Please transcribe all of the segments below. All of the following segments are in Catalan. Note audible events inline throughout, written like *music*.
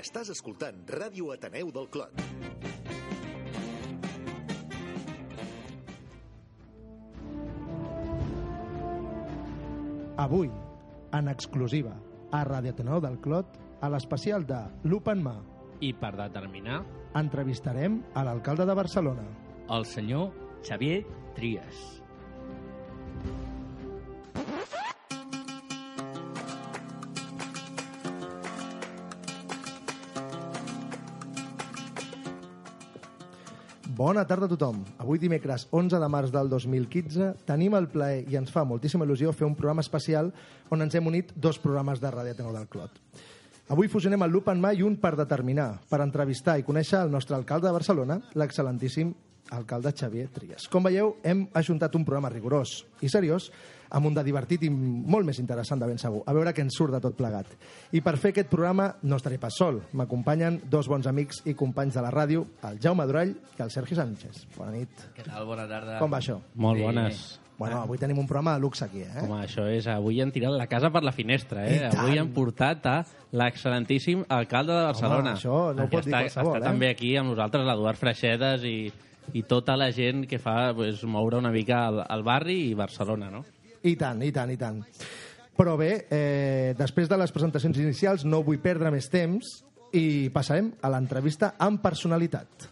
Estàs escoltant Ràdio Ateneu del Clot. Avui, en exclusiva, a Ràdio Ateneu del Clot, a l'especial de l'Open Mà, I per determinar, entrevistarem a l'alcalde de Barcelona. el senyor Xavier Trias. Bona tarda a tothom. Avui dimecres 11 de març del 2015 tenim el plaer i ens fa moltíssima il·lusió fer un programa especial on ens hem unit dos programes de Ràdio Ateneu del Clot. Avui fusionem el Lup en mà i un per determinar, per entrevistar i conèixer el nostre alcalde de Barcelona, l'excel·lentíssim alcalde Xavier Trias. Com veieu, hem ajuntat un programa rigorós i seriós amb un de divertit i molt més interessant de ben segur. A veure què ens surt de tot plegat. I per fer aquest programa no estaré pas sol. M'acompanyen dos bons amics i companys de la ràdio, el Jaume Durall i el Sergi Sánchez. Bona nit. Què tal? Bona tarda. Com va això? Molt bones. Bueno, avui tenim un programa de luxe aquí, eh? Home, això és... Avui han tirat la casa per la finestra, eh? Avui han portat a l'excel·lentíssim alcalde de Barcelona. això no ho pot dir està, qualsevol, està eh? també aquí amb nosaltres l'Eduard Freixedes i, i tota la gent que fa pues, moure una mica el, el barri i Barcelona, no? I tant, i tant, i tant. Però bé, eh, després de les presentacions inicials no vull perdre més temps i passarem a l'entrevista amb personalitat.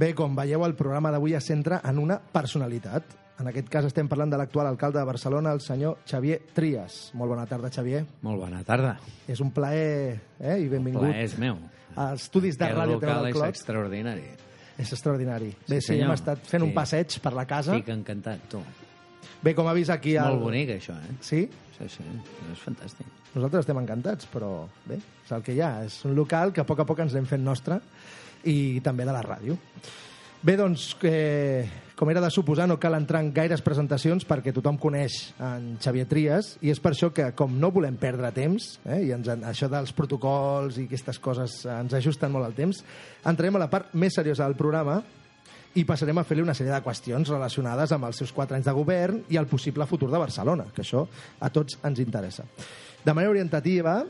Bé, com veieu, el programa d'avui es centra en una personalitat. En aquest cas estem parlant de l'actual alcalde de Barcelona, el senyor Xavier Trias. Molt bona tarda, Xavier. Molt bona tarda. És un plaer eh, i benvingut Plaer és meu. als estudis de Ràdio local Ateneu del és Clot. extraordinari. És extraordinari. Sí, Bé, sí, senyor. hem estat fent un Sí. passeig per la casa. Estic encantat, tu. Bé, com ha vist aquí... És el... molt bonic, això, eh? Sí? Sí, sí, és fantàstic. Nosaltres estem encantats, però bé, és el que hi ha. És un local que a poc a poc ens l'hem fet nostre i també de la ràdio. Bé, doncs, eh, com era de suposar, no cal entrar en gaires presentacions perquè tothom coneix en Xavier Trias i és per això que, com no volem perdre temps, eh, i ens, això dels protocols i aquestes coses ens ajusten molt al temps, entrarem a la part més seriosa del programa i passarem a fer-li una sèrie de qüestions relacionades amb els seus quatre anys de govern i el possible futur de Barcelona, que això a tots ens interessa. De manera orientativa,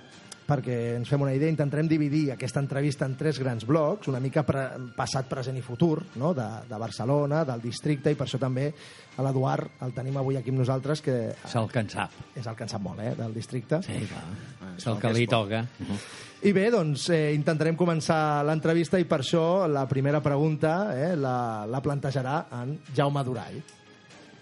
perquè ens fem una idea, intentarem dividir aquesta entrevista en tres grans blocs, una mica pre passat, present i futur, no? de, de Barcelona, del districte, i per això també a l'Eduard el tenim avui aquí amb nosaltres, que És el que en sap. és el que en sap molt, eh, del districte. Sí, clar. És el que li toca. I bé, doncs eh, intentarem començar l'entrevista i per això la primera pregunta eh, la, la plantejarà en Jaume Durall.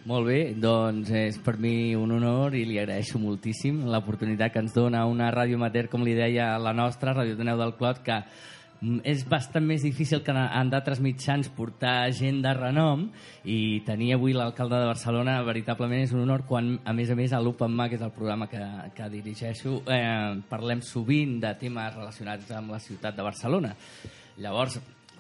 Molt bé, doncs és per mi un honor i li agraeixo moltíssim l'oportunitat que ens dona una ràdio amateur, com li deia la nostra, Ràdio Ateneu del Clot, que mm, és bastant més difícil que en d'altres mitjans portar gent de renom i tenir avui l'alcalde de Barcelona veritablement és un honor quan, a més a més, a l'Open Mà, que és el programa que, que dirigeixo, eh, parlem sovint de temes relacionats amb la ciutat de Barcelona. Llavors,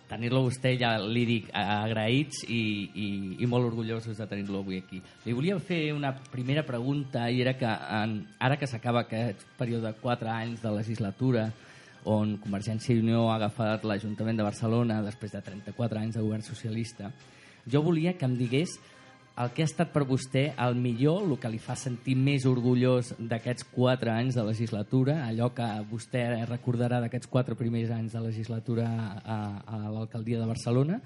tenir-lo vostè ja li dic agraïts i, i, i molt orgullosos de tenir-lo avui aquí. Li volia fer una primera pregunta i era que en, ara que s'acaba aquest període de 4 anys de legislatura on Convergència i Unió ha agafat l'Ajuntament de Barcelona després de 34 anys de govern socialista, jo volia que em digués el que ha estat per vostè el millor, el que li fa sentir més orgullós d'aquests quatre anys de legislatura, allò que vostè recordarà d'aquests quatre primers anys de legislatura a, a l'alcaldia de Barcelona,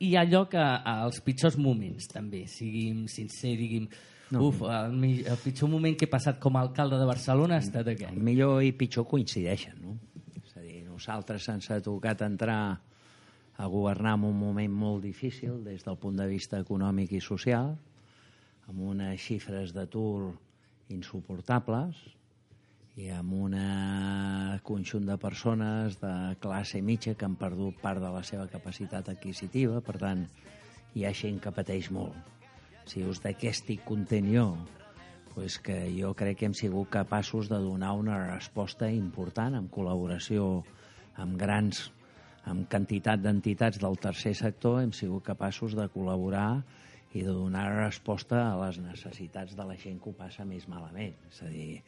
i allò que els pitjors moments, també, siguin sincer, diguin, no. uf, el, el pitjor moment que he passat com a alcalde de Barcelona ha estat aquell. El millor i pitjor coincideixen, no? És a dir, nosaltres ens ha tocat entrar a governar en un moment molt difícil des del punt de vista econòmic i social, amb unes xifres d'atur insuportables i amb un conjunt de persones de classe mitja que han perdut part de la seva capacitat adquisitiva, per tant, hi ha gent que pateix molt. Si us de què estic content jo, pues que jo crec que hem sigut capaços de donar una resposta important en col·laboració amb grans amb quantitat d'entitats del tercer sector hem sigut capaços de col·laborar i de donar resposta a les necessitats de la gent que ho passa més malament. És a dir,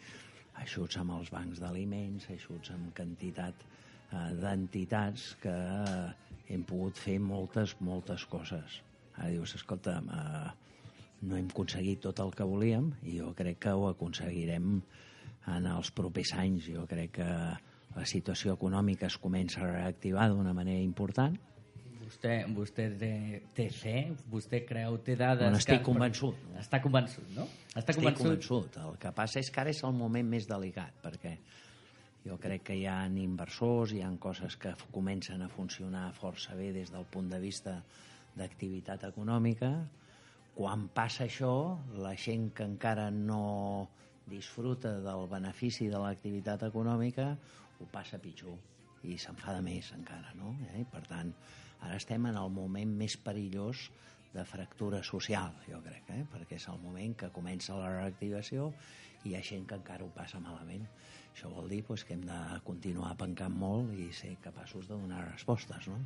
ajuts amb els bancs d'aliments, ajuts amb quantitat eh, d'entitats que eh, hem pogut fer moltes, moltes coses. Ara dius, escolta, eh, no hem aconseguit tot el que volíem i jo crec que ho aconseguirem en els propers anys. Jo crec que la situació econòmica es comença a reactivar d'una manera important. Vostè, vostè té, té fe? Vostè creu, té dades... Bueno, estic que... convençut. Està convençut, no? Està Estic convençut. El que passa és que ara és el moment més delicat, perquè jo crec que hi ha inversors, hi ha coses que comencen a funcionar força bé des del punt de vista d'activitat econòmica. Quan passa això, la gent que encara no disfruta del benefici de l'activitat econòmica ho passa pitjor i s'enfada més encara, no? Eh? Per tant, ara estem en el moment més perillós de fractura social, jo crec, eh? perquè és el moment que comença la reactivació i hi ha gent que encara ho passa malament. Això vol dir pues, que hem de continuar pencant molt i ser capaços de donar respostes, no?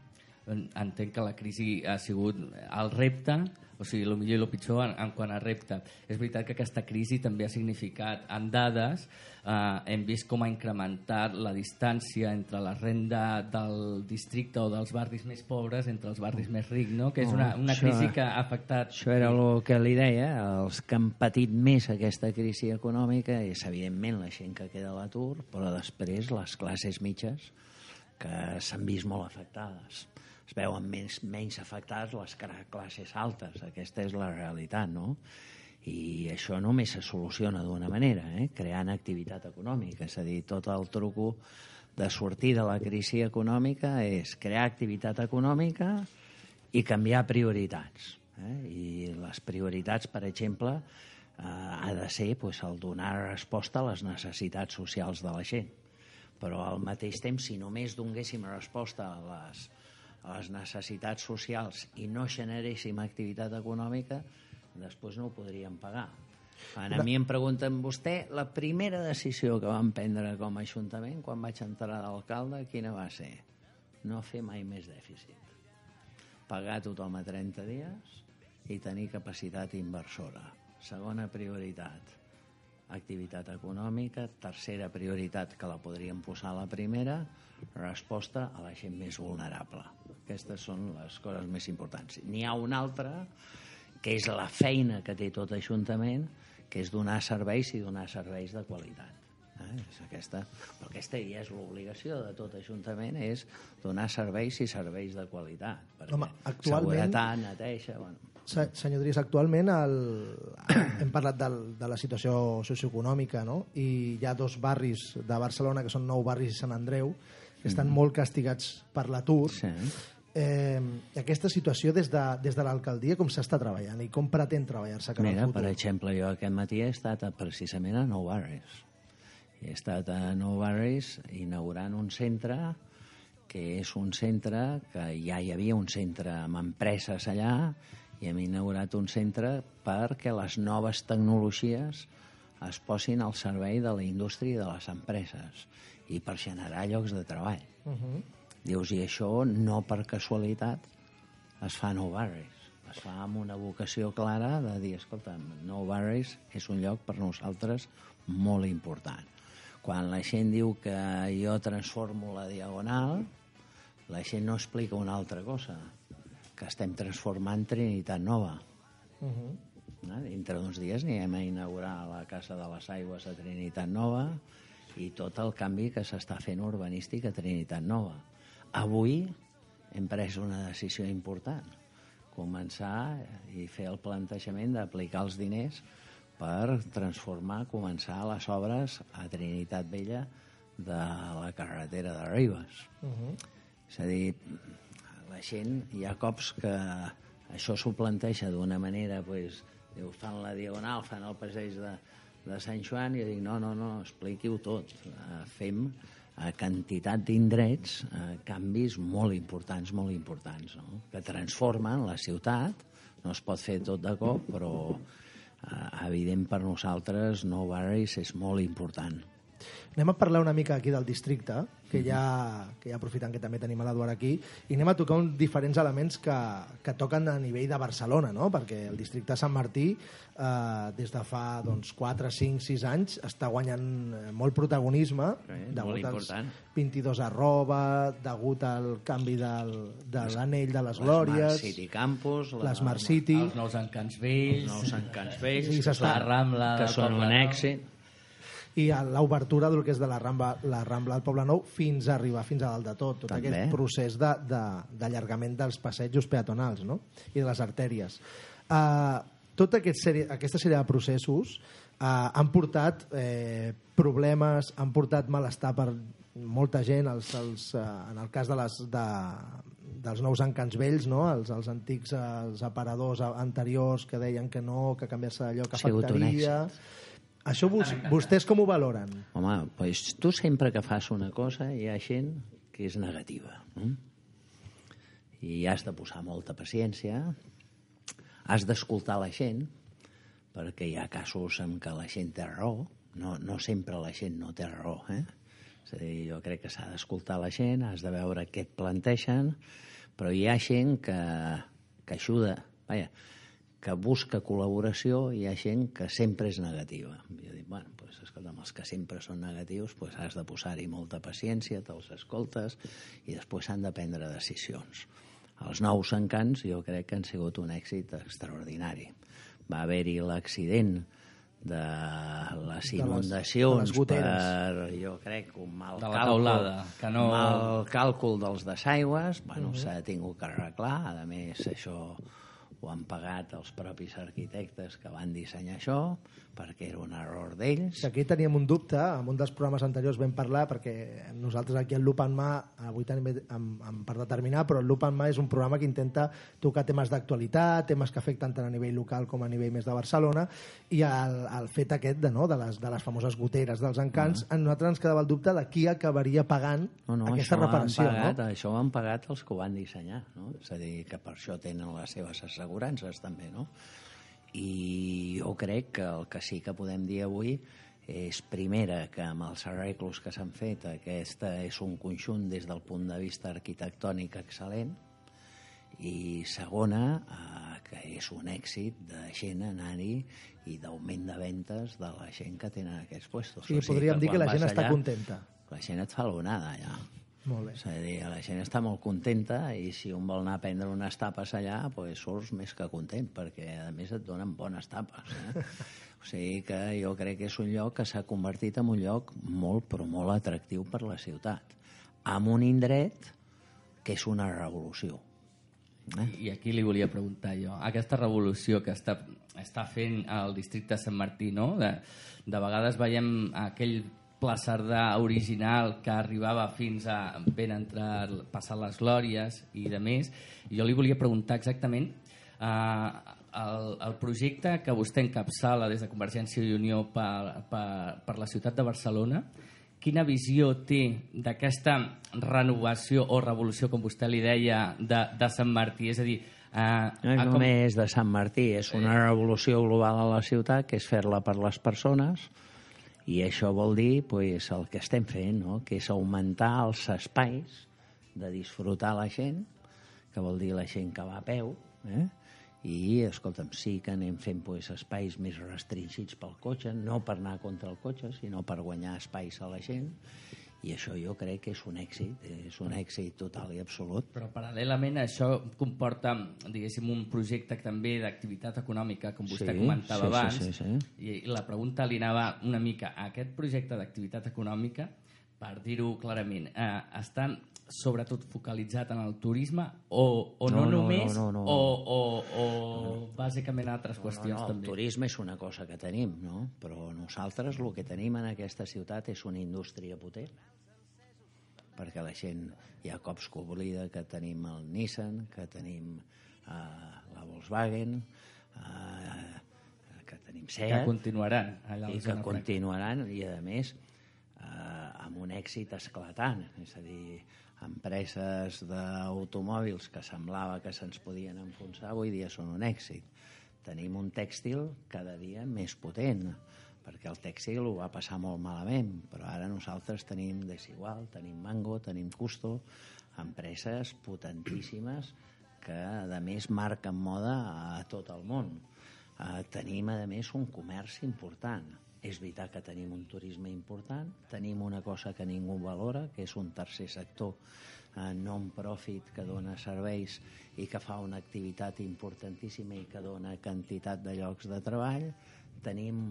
Entenc que la crisi ha sigut el repte, o sigui, el millor i el pitjor en, en quant a repte. És veritat que aquesta crisi també ha significat, en dades, eh, hem vist com ha incrementat la distància entre la renda del districte o dels barris més pobres entre els barris més rics, no? que és una, una Això- crisi que ha afectat... Això era el que li deia, els que han patit més aquesta crisi econòmica és, evidentment, la gent que queda a l'atur, però després les classes mitges que s'han vist molt afectades. Es veuen menys, menys afectades les classes altes. Aquesta és la realitat, no? I això només se soluciona d'una manera, eh? creant activitat econòmica. És a dir, tot el truco de sortir de la crisi econòmica és crear activitat econòmica i canviar prioritats. Eh? I les prioritats, per exemple, eh, ha de ser pues, el donar resposta a les necessitats socials de la gent. Però al mateix temps, si només donéssim resposta a les, a les necessitats socials i no generéssim activitat econòmica, després no ho podríem pagar. Quan a mi em pregunten vostè, la primera decisió que vam prendre com a Ajuntament quan vaig entrar d'alcalde, quina va ser? No fer mai més dèficit pagar tothom a 30 dies i tenir capacitat inversora. Segona prioritat, activitat econòmica. Tercera prioritat, que la podríem posar a la primera, resposta a la gent més vulnerable. Aquestes són les coses més importants. N'hi ha una altra, que és la feina que té tot Ajuntament, que és donar serveis i donar serveis de qualitat. Eh? És aquesta, però aquesta ja és l'obligació de tot Ajuntament, és donar serveis i serveis de qualitat. Perquè Home, actualment- Seguretat, neteja... Bueno, Se- Senyor Dries, actualment el, hem parlat del, de la situació socioeconòmica no? i hi ha dos barris de Barcelona que són Nou Barris i Sant Andreu que estan molt castigats per l'atur. sí. Eh, aquesta situació des de, des de l'alcaldia com s'està treballant i com pretén treballar-se cap Mira, per exemple, jo aquest matí he estat a, precisament a Nou Barris. He estat a Nou Barris inaugurant un centre que és un centre que ja hi havia un centre amb empreses allà i hem inaugurat un centre perquè les noves tecnologies es posin al servei de la indústria i de les empreses i per generar llocs de treball. Uh -huh. Dius, i això no per casualitat es fa a Nou Barris. Es fa amb una vocació clara de dir, escolta, Nou Barris és un lloc per nosaltres molt important. Quan la gent diu que jo transformo la diagonal, la gent no explica una altra cosa, que estem transformant Trinitat Nova. Uh -huh. No? Dintre d'uns dies anirem a inaugurar la Casa de les Aigües a Trinitat Nova i tot el canvi que s'està fent urbanístic a Trinitat Nova. Avui hem pres una decisió important, començar i fer el plantejament d'aplicar els diners per transformar, començar les obres a Trinitat Vella de la carretera de Ribes. Uh -huh. És a dir, la gent, hi ha cops que això s'ho planteja d'una manera, pues, diu, fan la diagonal, fan el passeig de, de Sant Joan, i jo dic, no, no, no, expliqui-ho tot. Eh, fem a quantitat d'indrets eh, canvis molt importants, molt importants, no? que transformen la ciutat, no es pot fer tot de cop, però eh, evident per nosaltres Nou Barris és molt important. Anem a parlar una mica aquí del districte, que ja, que ja aprofitant que també tenim a l'Eduard aquí, i anem a tocar uns diferents elements que, que toquen a nivell de Barcelona, no? perquè el districte de Sant Martí, eh, des de fa doncs, 4, 5, 6 anys, està guanyant eh, molt protagonisme, Sí, degut molt als important. 22 arroba, degut al canvi del, de l'anell de les L'Smart glòries, City Campus, la- l'Smart City... Els nous encants vells, els nous encants vells, Sí, la Rambla que són un èxit. I a l'obertura del que és de la Rambla, la Rambla del Poble Nou fins a arribar fins a dalt de tot, tot També. aquest procés de- de- d'allargament de, dels passejos peatonals no? i de les artèries. Uh, tota aquest sèrie, aquesta sèrie de processos uh, han portat eh, problemes, han portat malestar per molta gent, els, els, uh, en el cas de les, de, dels nous encants vells, no? els, els antics eh, els aparadors anteriors que deien que no, que canviar-se d'allò que sigut un afectaria... Això vos, vostès com ho valoren? Home, doncs tu sempre que fas una cosa hi ha gent que és negativa. No? I has de posar molta paciència, has d'escoltar la gent, perquè hi ha casos en què la gent té raó, no, no sempre la gent no té raó, eh? És a dir, jo crec que s'ha d'escoltar la gent, has de veure què et planteixen, però hi ha gent que, que ajuda, vaja, que busca col·laboració i hi ha gent que sempre és negativa. Jo dic, bueno, pues, escolta'm, els que sempre són negatius pues, has de posar-hi molta paciència, te'ls escoltes i després s'han de prendre decisions. Els nous encants jo crec que han sigut un èxit extraordinari. Va haver-hi l'accident de les De les- inundacions de les per, jo crec, un mal De càlcul, teulada, que no- mal càlcul dels desaigües, bueno, s'ha tingut que arreglar, a més això ho han pagat els propis arquitectes que van dissenyar això, perquè era un error d'ells. Aquí teníem un dubte, en un dels programes anteriors vam parlar, perquè nosaltres aquí al Lup en Mà, avui tenim en, en per determinar, però el Lup en Mà és un programa que intenta tocar temes d'actualitat, temes que afecten tant a nivell local com a nivell més de Barcelona, i el, el fet aquest de, no, de, les, de les famoses goteres dels encants, a nosaltres ens quedava el dubte de qui acabaria pagant No, no, aquesta això ho han reparació. pagat, no? Això ho han pagat els que ho van dissenyar, no? És a dir, que per això tenen les seves assegurances també, no? I jo crec que el que sí que podem dir avui és, primera, que amb els arreglos que s'han fet, aquesta és un conjunt des del punt de vista arquitectònic excel·lent, i segona, eh, que és un èxit de gent anar-hi i d'augment de ventes de la gent que tenen aquests puestos. Sí, podríem dir que la gent vas està allà, contenta. La gent et fa l'onada, allà. Molt bé. És a dir, la gent està molt contenta i si un vol anar a prendre unes tapes allà, pues surts més que content, perquè a més et donen bones tapes. Eh? *laughs* O sigui que jo crec que és un lloc que s'ha convertit en un lloc molt, però molt atractiu per la ciutat. Amb un indret que és una revolució. Eh? I aquí li volia preguntar jo, aquesta revolució que està, està fent el districte de Sant Martí, no? De, de vegades veiem aquell Pla Cerdà original que arribava fins a ben entrar, passar les glòries i de més. Jo li volia preguntar exactament eh, el, el projecte que vostè encapçala des de Convergència i Unió per, per, per la ciutat de Barcelona, quina visió té d'aquesta renovació o revolució, com vostè li deia, de, de Sant Martí? És a dir, eh, No és com- només de Sant Martí, és una revolució global a la ciutat, que és fer-la per les persones, i això vol dir pues, el que estem fent, no? que és augmentar els espais de disfrutar la gent, que vol dir la gent que va a peu, eh? i, escolta'm, sí que anem fent pues, espais més restringits pel cotxe, no per anar contra el cotxe, sinó per guanyar espais a la gent, i això jo crec que és un èxit, és un èxit total i absolut. Però paral·lelament això comporta, diguéssim, un projecte també d'activitat econòmica, com vostè Sí, comentava sí, sí, abans. sí, sí. I la pregunta li anava una mica a aquest projecte d'activitat econòmica, per dir-ho clarament, eh, està sobretot focalitzat en el turisme o, o no, No, no, només no, no, no. o, o, o bàsicament altres qüestions no, no, també? El turisme és una cosa que tenim, no? però nosaltres el que tenim en aquesta ciutat és una indústria potent perquè la gent hi ha cops que oblida que tenim el Nissan, que tenim uh, la Volkswagen, uh, que tenim Seat, que continuaran allà i que continuaran i a més eh, amb un èxit esclatant és a dir, empreses d'automòbils que semblava que se'ns podien enfonsar avui dia són un èxit tenim un tèxtil cada dia més potent perquè el tèxtil ho va passar molt malament, però ara nosaltres tenim Desigual, tenim Mango, tenim Custo, empreses potentíssimes que, a més, marquen moda a tot el món. Eh, tenim, a més, un comerç important. És veritat que tenim un turisme important, tenim una cosa que ningú valora, que és un tercer sector eh, non-profit que dona serveis i que fa una activitat importantíssima i que dona quantitat de llocs de treball. Tenim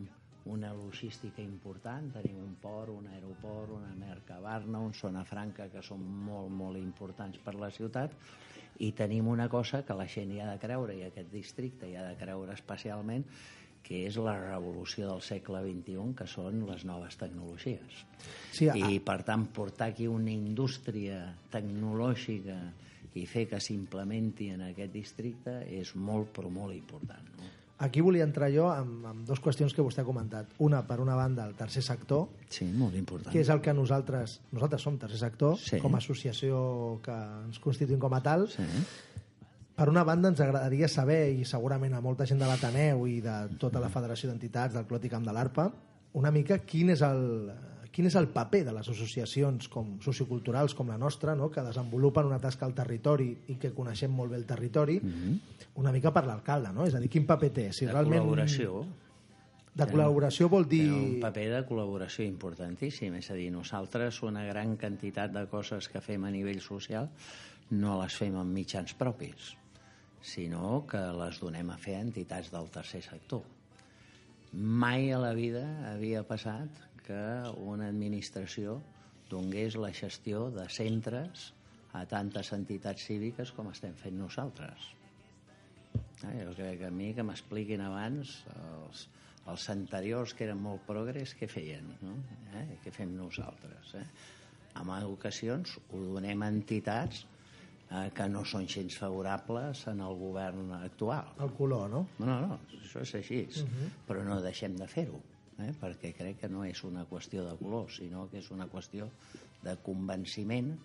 una logística important, tenim un port, un aeroport, una Mercabarna, un Zona Franca, que són molt, molt importants per la ciutat, i tenim una cosa que la gent hi ha de creure, i aquest districte hi ha de creure especialment, que és la revolució del segle XXI, que són les noves tecnologies. Sí, a- I, per tant, portar aquí una indústria tecnològica i fer que s'implementi en aquest districte és molt, però molt important. No? Aquí volia entrar jo amb, amb dues qüestions que vostè ha comentat. Una, per una banda, el tercer sector, Sí, molt important. que és el que nosaltres... Nosaltres som tercer sector, Sí. com a associació que ens constituïm com a tal. Sí. Per una banda, ens agradaria saber, i segurament a molta gent de l'Ateneu i de tota la Federació d'Entitats del Clot i Camp de l'Arpa, una mica quin és el, quin és el paper de les associacions com socioculturals com la nostra, no? que desenvolupen una tasca al territori i que coneixem molt bé el territori, una mica per l'alcalde, no? És a dir, quin paper té? Si De realment... col·laboració. De col·laboració vol dir... Un paper de col·laboració importantíssim. És a dir, nosaltres una gran quantitat de coses que fem a nivell social no les fem amb mitjans propis, sinó que les donem a fer a entitats del tercer sector. Mai a la vida havia passat que una administració donés la gestió de centres a tantes entitats cíviques com estem fent nosaltres. Eh, jo crec que a mi que m'expliquin abans els, els anteriors que eren molt progres què feien, no? Eh? Què fem nosaltres? Eh? En ocasions ho donem a entitats eh, que no són gens favorables en el govern actual. El color, no? No, no, això és així, uh -huh. però no deixem de fer-ho, eh? perquè crec que no és una qüestió de color, sinó que és una qüestió de convenciment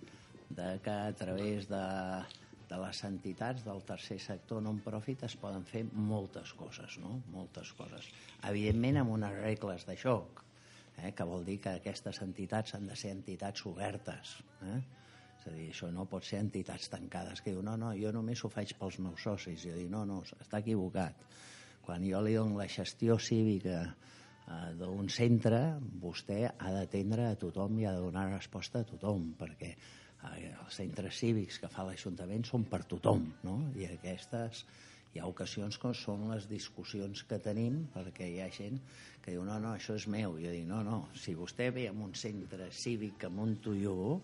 de que a través de, de les entitats del tercer sector non-profit es poden fer moltes coses, no? Moltes coses. Evidentment amb unes regles de joc, eh? que vol dir que aquestes entitats han de ser entitats obertes, eh? És a dir, això no pot ser entitats tancades, que diu, no, no, jo només ho faig pels meus socis. Jo dic, no, no, està equivocat. Quan jo li dono la gestió cívica eh, d'un centre, vostè ha d'atendre a tothom i ha de donar resposta a tothom, perquè eh, els centres cívics que fa l'Ajuntament són per tothom, no? I aquestes hi ha ocasions com són les discussions que tenim perquè hi ha gent que diu no, no, això és meu. Jo dic, no, no, si vostè ve en un centre cívic que munto jo,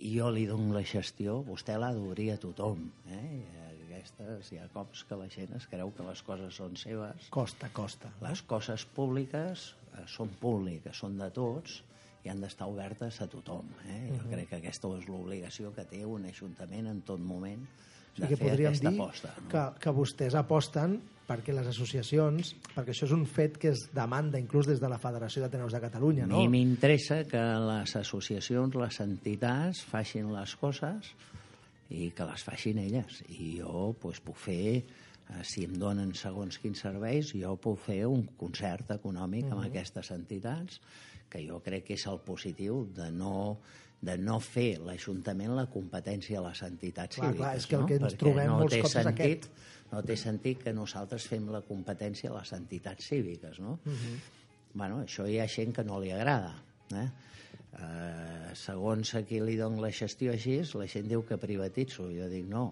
jo li dono la gestió, vostè l'ha d'obrir a tothom. Eh? Aquestes, hi ha cops que la gent es creu que les coses són seves. Costa, costa. Les coses públiques eh, són públiques, són de tots i han d'estar obertes a tothom. Eh? Jo crec que aquesta és l'obligació que té un ajuntament en tot moment de sigui que podríem dir aposta. No? que, que vostès aposten perquè les associacions, perquè això és un fet que es demanda inclús des de la Federació d'Ateneus de Catalunya, A no? mi m'interessa que les associacions, les entitats, facin les coses i que les facin elles. I jo pues, puc fer, eh, si em donen segons quins serveis, jo puc fer un concert econòmic amb aquestes entitats, que jo crec que és el positiu de no de no fer l'Ajuntament la competència a les entitats Clar, cíviques. clar, és que el no? que ens Perquè trobem no molts cops sentit, no té sentit que nosaltres fem la competència a les entitats cíviques, no? bueno, això hi ha gent que no li agrada. Eh? Eh, segons a qui li dono la gestió així, la gent diu que privatitzo. Jo dic, no.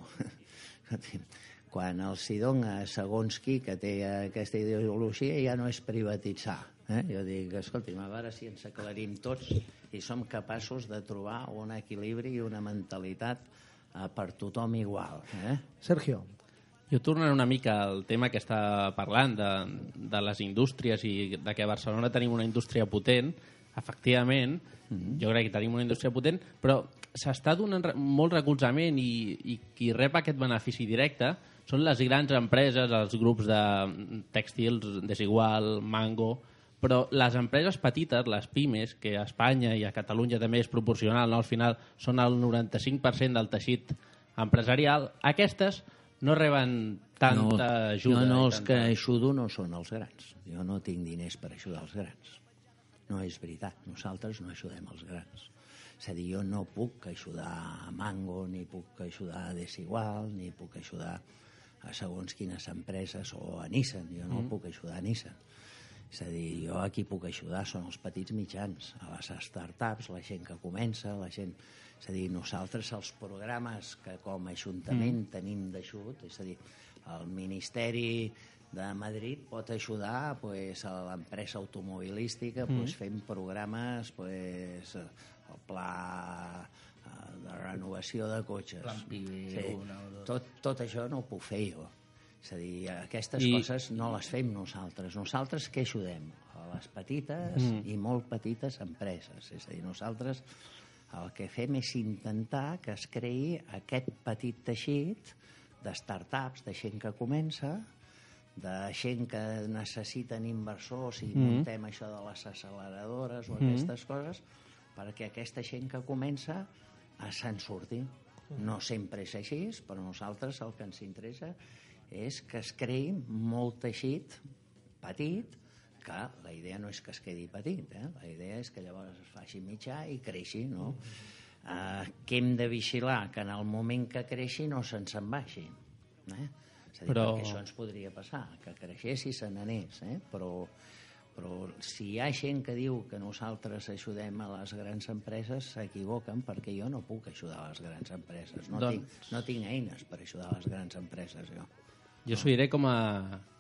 *laughs* Quan els hi dona segons qui que té aquesta ideologia ja no és privatitzar. Eh? Jo dic, escolti'm, a veure si ens aclarim tots i som capaços de trobar un equilibri i una mentalitat eh, per tothom igual. Eh? Sergio, Jo tornaré una mica al tema que està parlant de, de les indústries i de que a Barcelona tenim una indústria potent. Efectivament, jo crec que tenim una indústria potent, però s'està donant molt recolzament i, i qui rep aquest benefici directe són les grans empreses, els grups de tèxtils, Desigual, Mango, però les empreses petites, les pimes, que a Espanya i a Catalunya també és proporcional, no? al final són el 95% del teixit empresarial, aquestes no reben tanta ajuda. No, no, els tanta... que ajudo no són els grans. Jo no tinc diners per ajudar els grans. No és veritat, nosaltres no ajudem els grans. És a dir, jo no puc ajudar a Mango, ni puc ajudar a Desigual, ni puc ajudar a segons quines empreses o a Nissan. Jo no mm. puc ajudar a Nissan. És a dir, jo aquí puc ajudar són els petits mitjans, a les startups, la gent que comença, la gent... És a dir, nosaltres els programes que com a Ajuntament mm. tenim d'ajut, és a dir, el Ministeri de Madrid pot ajudar pues, a l'empresa automobilística mm. pues, fent programes pues, el pla eh, de renovació de cotxes. Plan sí. una o dos. Tot, tot això no ho puc fer jo. És a dir, aquestes I- coses no les fem nosaltres. Nosaltres què ajudem? A les petites mm. i molt petites empreses. És a dir, nosaltres el que fem és intentar que es creï aquest petit teixit de startups, de gent que comença, de gent que necessiten inversors i mm. muntem això de les acceleradores o aquestes coses, perquè aquesta gent que comença se'n surti. No sempre és així, però nosaltres el que ens interessa és que es creï molt teixit petit, que la idea no és que es quedi petit, eh? la idea és que llavors es faci mitjà i creixi, no? Eh, que hem de vigilar que en el moment que creixi no se'ns en baixi. Eh? És a dir, Però- perquè això ens podria passar, que creixés i se n'anés, eh? però, però si hi ha gent que diu que nosaltres ajudem a les grans empreses, s'equivoquen perquè jo no puc ajudar a les grans empreses. No, Doncs- tinc, no tinc eines per ajudar a les grans empreses, jo. Jo s'ho diré com a,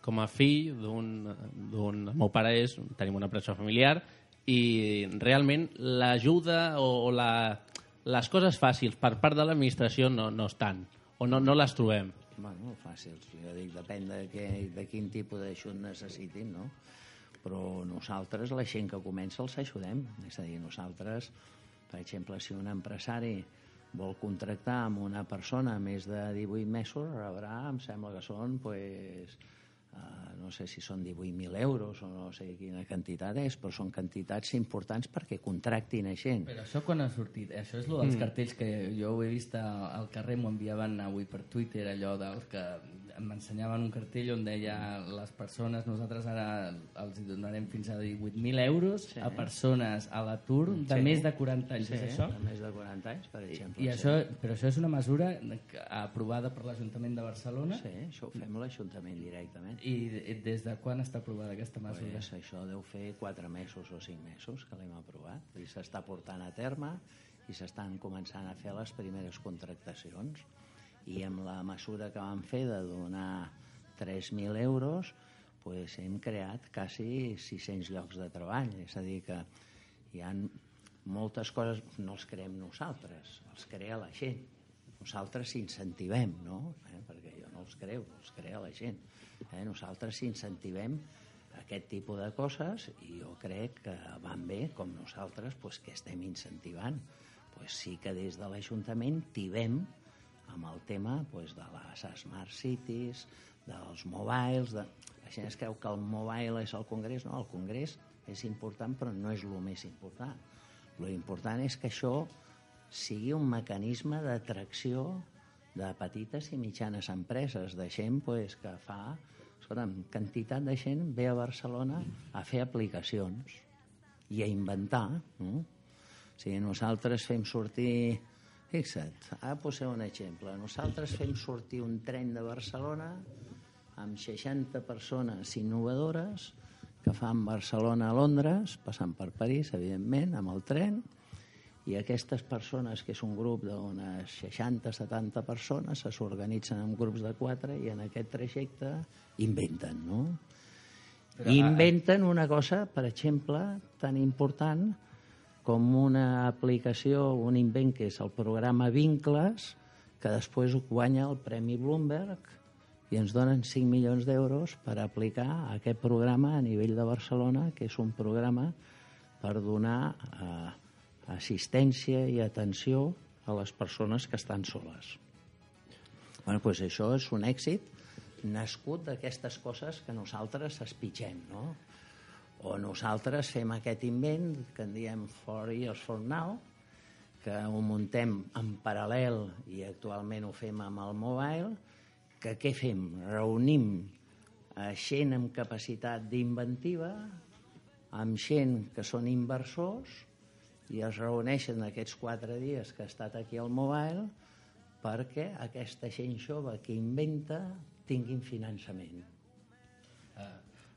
com a fill d'un... El meu pare és... Tenim una empresa familiar i realment l'ajuda o, o la, les coses fàcils per part de l'administració no, no estan o no, no les trobem. Bueno, fàcil. Jo dic, depèn de, què, de quin tipus d'ajut necessitin, no? Però nosaltres, la gent que comença, els ajudem. És a dir, nosaltres, per exemple, si un empresari vol contractar amb una persona més de 18 mesos, rebrà, em sembla que són, pues, uh, no sé si són 18.000 euros o no sé quina quantitat és, però són quantitats importants perquè contractin a gent. Però això quan ha sortit? Això és lo dels mm. cartells que jo ho he vist al carrer, m'ho enviaven avui per Twitter, allò dels que m'ensenyaven un cartell on deia les persones, nosaltres ara els donarem fins a 18.000 euros Sí. a persones a l'atur de Sí. més de 40 anys, Sí, és això? de més de 40 anys, per exemple. I sí. això, però això és una mesura aprovada per l'Ajuntament de Barcelona Sí, això ho fem l'Ajuntament directament. i de- des de quan està aprovada aquesta mesura? Pues això deu fer 4 mesos o 5 mesos que l'hem aprovat i s'està portant a terme i s'estan començant a fer les primeres contractacions i amb la mesura que vam fer de donar 3.000 euros pues hem creat quasi 600 llocs de treball és a dir que hi ha moltes coses no els creem nosaltres els crea la gent nosaltres incentivem, no? Eh? perquè jo no els creu, els crea la gent. Eh? Nosaltres incentivem aquest tipus de coses i jo crec que van bé, com nosaltres, pues, que estem incentivant. Pues sí que des de l'Ajuntament tibem amb el tema pues, de les smart cities, dels mobiles... De... La gent es creu que el mobile és el Congrés. No, el Congrés és important, però no és el més important. Lo important és que això sigui un mecanisme d'atracció de petites i mitjanes empreses, de gent pues, que fa... Escolta'm, quantitat de gent ve a Barcelona a fer aplicacions i a inventar. No? O sigui, nosaltres fem sortir... Fixa't, ara posem un exemple. Nosaltres fem sortir un tren de Barcelona amb 60 persones innovadores que fan Barcelona a Londres, passant per París, evidentment, amb el tren, i aquestes persones, que és un grup d'unes 60-70 persones, se s'organitzen en grups de quatre i en aquest trajecte inventen, no? Però, Però, inventen una cosa, per exemple, tan important com una aplicació, un invent que és el programa Vincles, que després guanya el Premi Bloomberg i ens donen 5 milions d'euros per aplicar aquest programa a nivell de Barcelona, que és un programa per donar eh, assistència i atenció a les persones que estan soles. Bueno, doncs això és un èxit nascut d'aquestes coses que nosaltres espitgem, no? O nosaltres fem aquest invent que en diem For Years For Now, que ho muntem en paral·lel i actualment ho fem amb el mobile, que què fem? Reunim a gent amb capacitat d'inventiva, amb gent que són inversors, i es reuneixen aquests quatre dies que ha estat aquí al Mobile perquè aquesta gent jove que inventa tinguin finançament.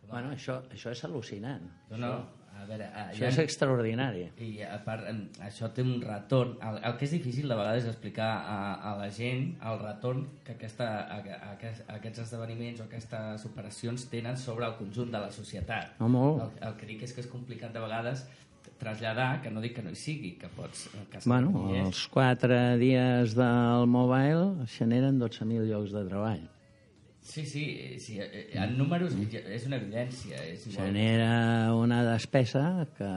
Bueno, això, això és al·lucinant. no, no, a veure... Uh, Això és extraordinari. I a part, això té un retorn. El, el que és difícil de vegades és explicar a, a la gent el retorn que aquesta, a, a, a, aquests esdeveniments o aquestes operacions tenen sobre el conjunt de la societat. No, molt. El, el que dic és que és complicat de vegades traslladar, que no dic que no hi sigui, que pots... Que Bueno, els quatre dies del Mobile generen 12.000 llocs de treball. Sí, sí, sí, eh, en números és una evidència. És igual. Genera una despesa que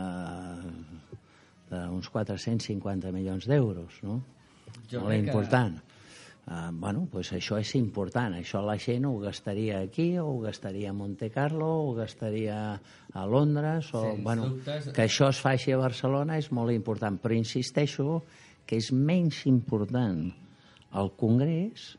d'uns 450 milions d'euros, no? Jo Molt crec que- important. Uh, bueno, pues això és important. Això la gent ho gastaria aquí, o ho gastaria a Monte Carlo, o ho gastaria a Londres, o, Sens bueno, dubtes. que això es faci a Barcelona és molt important, però insisteixo que és menys important el Congrés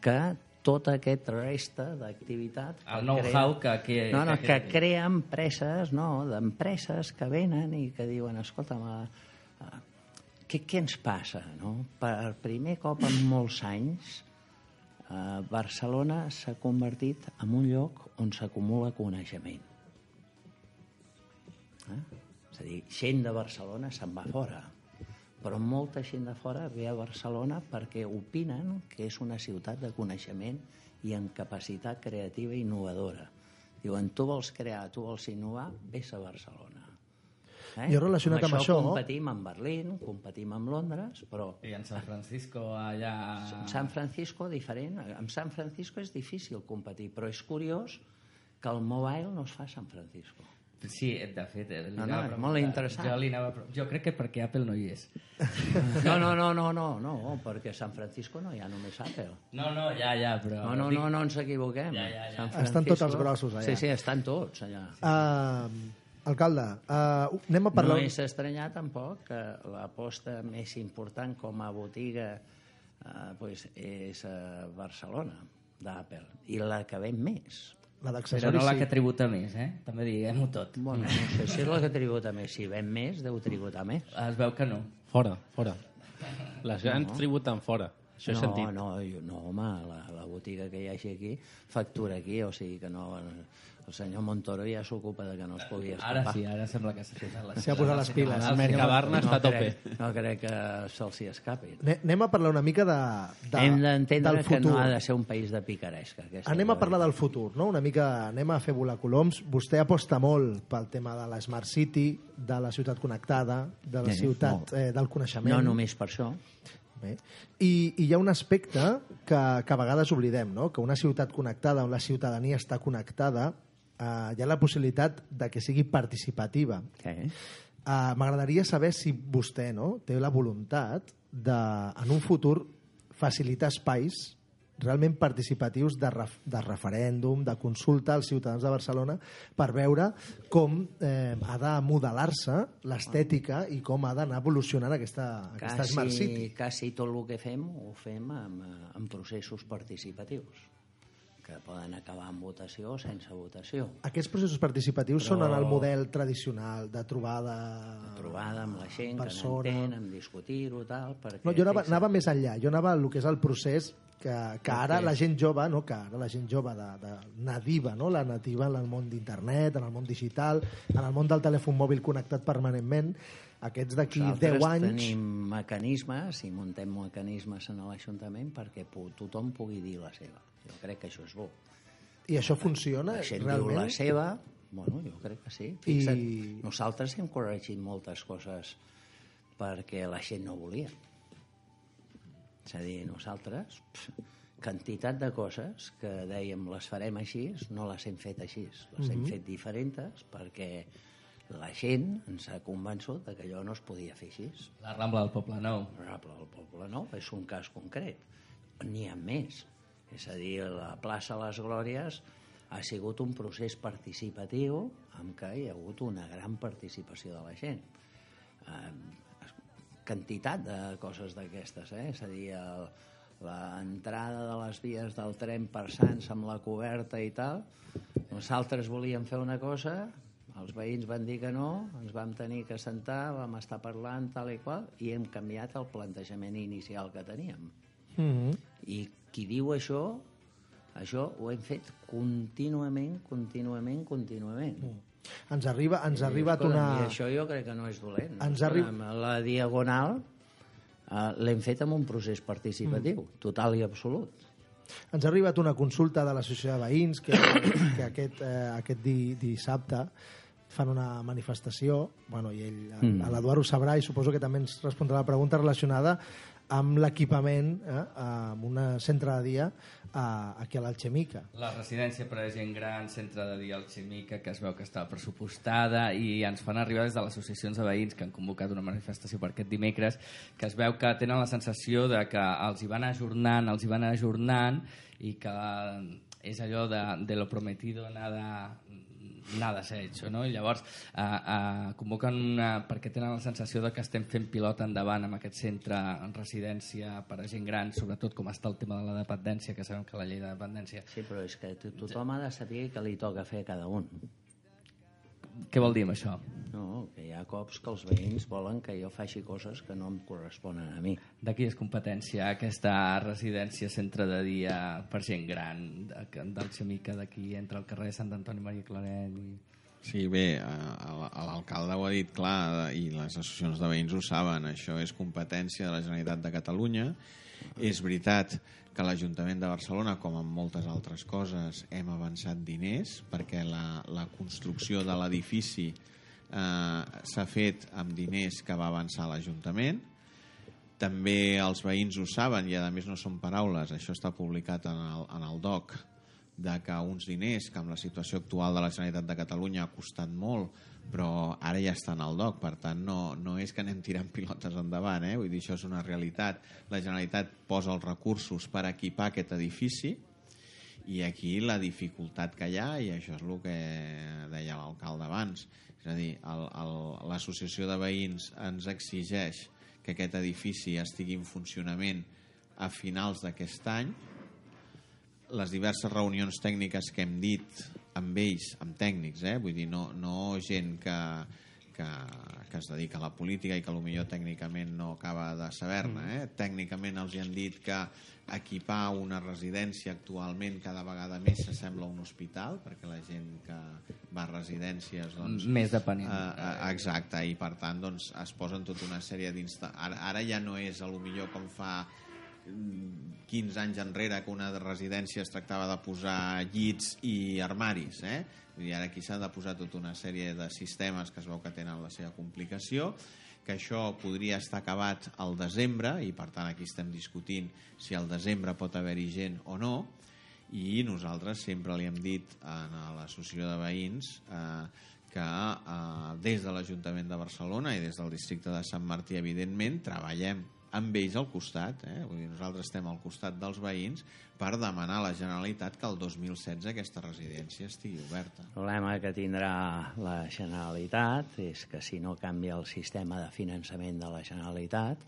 que tota aquesta resta d'activitat El know-how que- que- no, no, que- que, crea empreses no, d'empreses que venen i que diuen escolta'm, uh, què, què ens passa? No? Per primer cop en molts anys uh, Barcelona s'ha convertit en un lloc on s'acumula coneixement eh? és a dir, gent de Barcelona se'n va fora però molta gent de fora ve a Barcelona perquè opinen que és una ciutat de coneixement i amb capacitat creativa i innovadora. Diuen, tu vols crear, tu vols innovar, vés a Barcelona. Eh? Jo relacionat amb això- competim amb Berlín, competim amb Londres, però I en San Francisco allà... en San Francisco diferent. En San Francisco és difícil competir, però és curiós que el mobile no es fa a San Francisco. Sí, de fet, eh, No, no, és preguntar. molt interessant. Jo, li anava jo crec que perquè Apple no hi és. *laughs* No, no, no, no, no, no perquè a San Francisco no hi ha només Apple. No, no, ja, ja, però... No, no, dic- no, no ens equivoquem. Ja, ja, ja. San Estan Francisco- tots els grossos allà. Sí, sí, estan tots allà. Uh, alcalde, uh, anem a parlar... No és estranyar tampoc que l'aposta més important com a botiga eh, pues, és a Barcelona, d'Apple, i la que ven més. La Però no la que tributa més, eh? També diguem-ho tot. Bueno, no sé si és la que tributa més. Si ven més, deu tributar més. Es veu que no. Fora, fora. Les grans tributen fora. Això he no, sentit. no, jo, no, home, la, la botiga que hi hagi aquí factura aquí, o sigui que no... El senyor Montoro ja s'ocupa de que no es pugui escapar. Ara sí, ara sembla que s'ha posat les, S'ha posat les piles. El Mercabarna està a tope. no crec que se'ls hi escapi. Ne- Anem a parlar una mica de, de, Hem del d'entendre que futur. no ha de ser un país de picaresca. aquesta Anem a la parlar del futur, no? Una mica anem a fer volar coloms. Vostè aposta molt pel tema de la Smart City, de la ciutat connectada, de la Sí, ciutat eh, del coneixement. No només per això. Bé. I, I hi ha un aspecte que, que a vegades oblidem, no? que una ciutat connectada, on la ciutadania està connectada, eh, hi ha la possibilitat de que sigui participativa. Què? Uh, M'agradaria saber si vostè no, té la voluntat de, en un futur, facilitar espais realment participatius de, ref, de referèndum, de consulta als ciutadans de Barcelona per veure com eh, ha de modelar-se l'estètica i com ha d'anar evolucionant aquesta, aquesta Smart City. Quasi, quasi tot el que fem ho fem amb, eh, amb processos participatius que poden acabar amb votació o sense votació. Aquests processos participatius Però- són en el model tradicional de trobada... Trobada amb la gent Persona. que n'entén, amb discutir-ho, tal... Perquè No, jo anava, anava més enllà. Jo anava al que és el procés que, que ara Ok. la gent jove, no, que ara la gent jove de, de nadiva, no, la nativa en el món d'internet, en el món digital, en el món del telèfon mòbil connectat permanentment, aquests d'aquí 10 Nosaltres anys... tenim mecanismes i muntem mecanismes en l'Ajuntament perquè tothom pugui dir la seva. Jo crec que això és bo. I això funciona La gent realment? diu la seva, bueno, jo crec que sí. I- nosaltres hem corregit moltes coses perquè la gent no volia. És a dir, nosaltres, pf, quantitat de coses que dèiem les farem així, no les hem fet així, les hem fet diferents perquè la gent ens ha convençut de que allò no es podia fer així. La Rambla del Poble Nou. Honorable del Poble Nou és un cas concret. N'hi ha més. És a dir, la plaça Les Glòries ha sigut un procés participatiu en què hi ha hagut una gran participació de la gent. Eh, quantitat de coses d'aquestes, eh? És a dir, el, l'entrada de les vies del tren per Sants amb la coberta i tal, nosaltres volíem fer una cosa, els veïns van dir que no, ens vam tenir que sentar, vam estar parlant tal i qual, i hem canviat el plantejament inicial que teníem. Mm -hmm. I qui diu això, això ho hem fet contínuament, contínuament, contínuament. Mm. Ens arriba, ens ha arribat Escolta'm, una... I això jo crec que no és dolent. Ens arri- Escolta'm, La diagonal eh, l'hem fet amb un procés participatiu, mm. total i absolut. Ens ha arribat una consulta de l'Associació de Veïns que, que aquest, eh, aquest di, dissabte fan una manifestació, bueno, i ell, mm. l'Eduard ho sabrà i suposo que també ens respondrà la pregunta relacionada amb l'equipament eh, amb un centre de dia eh, aquí a l'Alchemica. La residència per a gent gran, centre de dia Alchemica, que es veu que està pressupostada i ens fan arribar des de les associacions de veïns que han convocat una manifestació per aquest dimecres, que es veu que tenen la sensació de que els hi van ajornant, els hi van ajornant i que és allò de, de lo prometido nada, nada s'ha hecho, no? I llavors eh, eh, convoquen una... perquè tenen la sensació de que estem fent pilota endavant amb aquest centre en residència per a gent gran, sobretot com està el tema de la dependència, que sabem que la llei de dependència Sí, però és que to- tothom ha de saber què li toca fer a cada un. Què vol dir amb això? No, que hi ha cops que els veïns volen que jo faci coses que no em corresponen a mi. De qui és competència aquesta residència centre de dia per gent gran de- del Xemica d'aquí entre el carrer Sant Antoni Maria Claret i... Sí, bé, l'alcalde ho ha dit clar i les associacions de veïns ho saben, això és competència de la Generalitat de Catalunya. És veritat que l'Ajuntament de Barcelona, com en moltes altres coses, hem avançat diners perquè la, la construcció de l'edifici eh, s'ha fet amb diners que va avançar l'Ajuntament. També els veïns ho saben i a més no són paraules, això està publicat en el, en el DOC, de que uns diners que amb la situació actual de la Generalitat de Catalunya ha costat molt, però ara ja estan al DOC, per tant no, no és que anem tirant pilotes endavant, eh? vull dir, això és una realitat. La Generalitat posa els recursos per equipar aquest edifici i aquí la dificultat que hi ha, i això és el que deia l'alcalde abans, és a dir, el- el- l'associació de veïns ens exigeix que aquest edifici estigui en funcionament a finals d'aquest any, les diverses reunions tècniques que hem dit amb ells, amb tècnics, eh? vull dir, no, no gent que, que, que es dedica a la política i que potser tècnicament no acaba de saber-ne. Eh? Tècnicament els hi han dit que equipar una residència actualment cada vegada més s'assembla a un hospital, perquè la gent que va a residències... Doncs, Més depenent. Uh, uh, exacte, i per tant doncs, es posen tota una sèrie d'insta... Ara, ara ja no és a lo millor com fa mm, 15 anys enrere que una residència es tractava de posar llits i armaris, eh? I ara aquí s'ha de posar tota una sèrie de sistemes que es veu que tenen la seva complicació, que això podria estar acabat al desembre, i per tant aquí estem discutint si al desembre pot haver-hi gent o no, i nosaltres sempre li hem dit a l'associació de veïns eh, que eh, des de l'Ajuntament de Barcelona i des del districte de Sant Martí, evidentment, treballem amb ells al costat. Eh? Vull dir, nosaltres estem al costat dels veïns per demanar a la Generalitat que el 2016 aquesta residència estigui oberta. El problema que tindrà la Generalitat és que si no canvia el sistema de finançament de la Generalitat,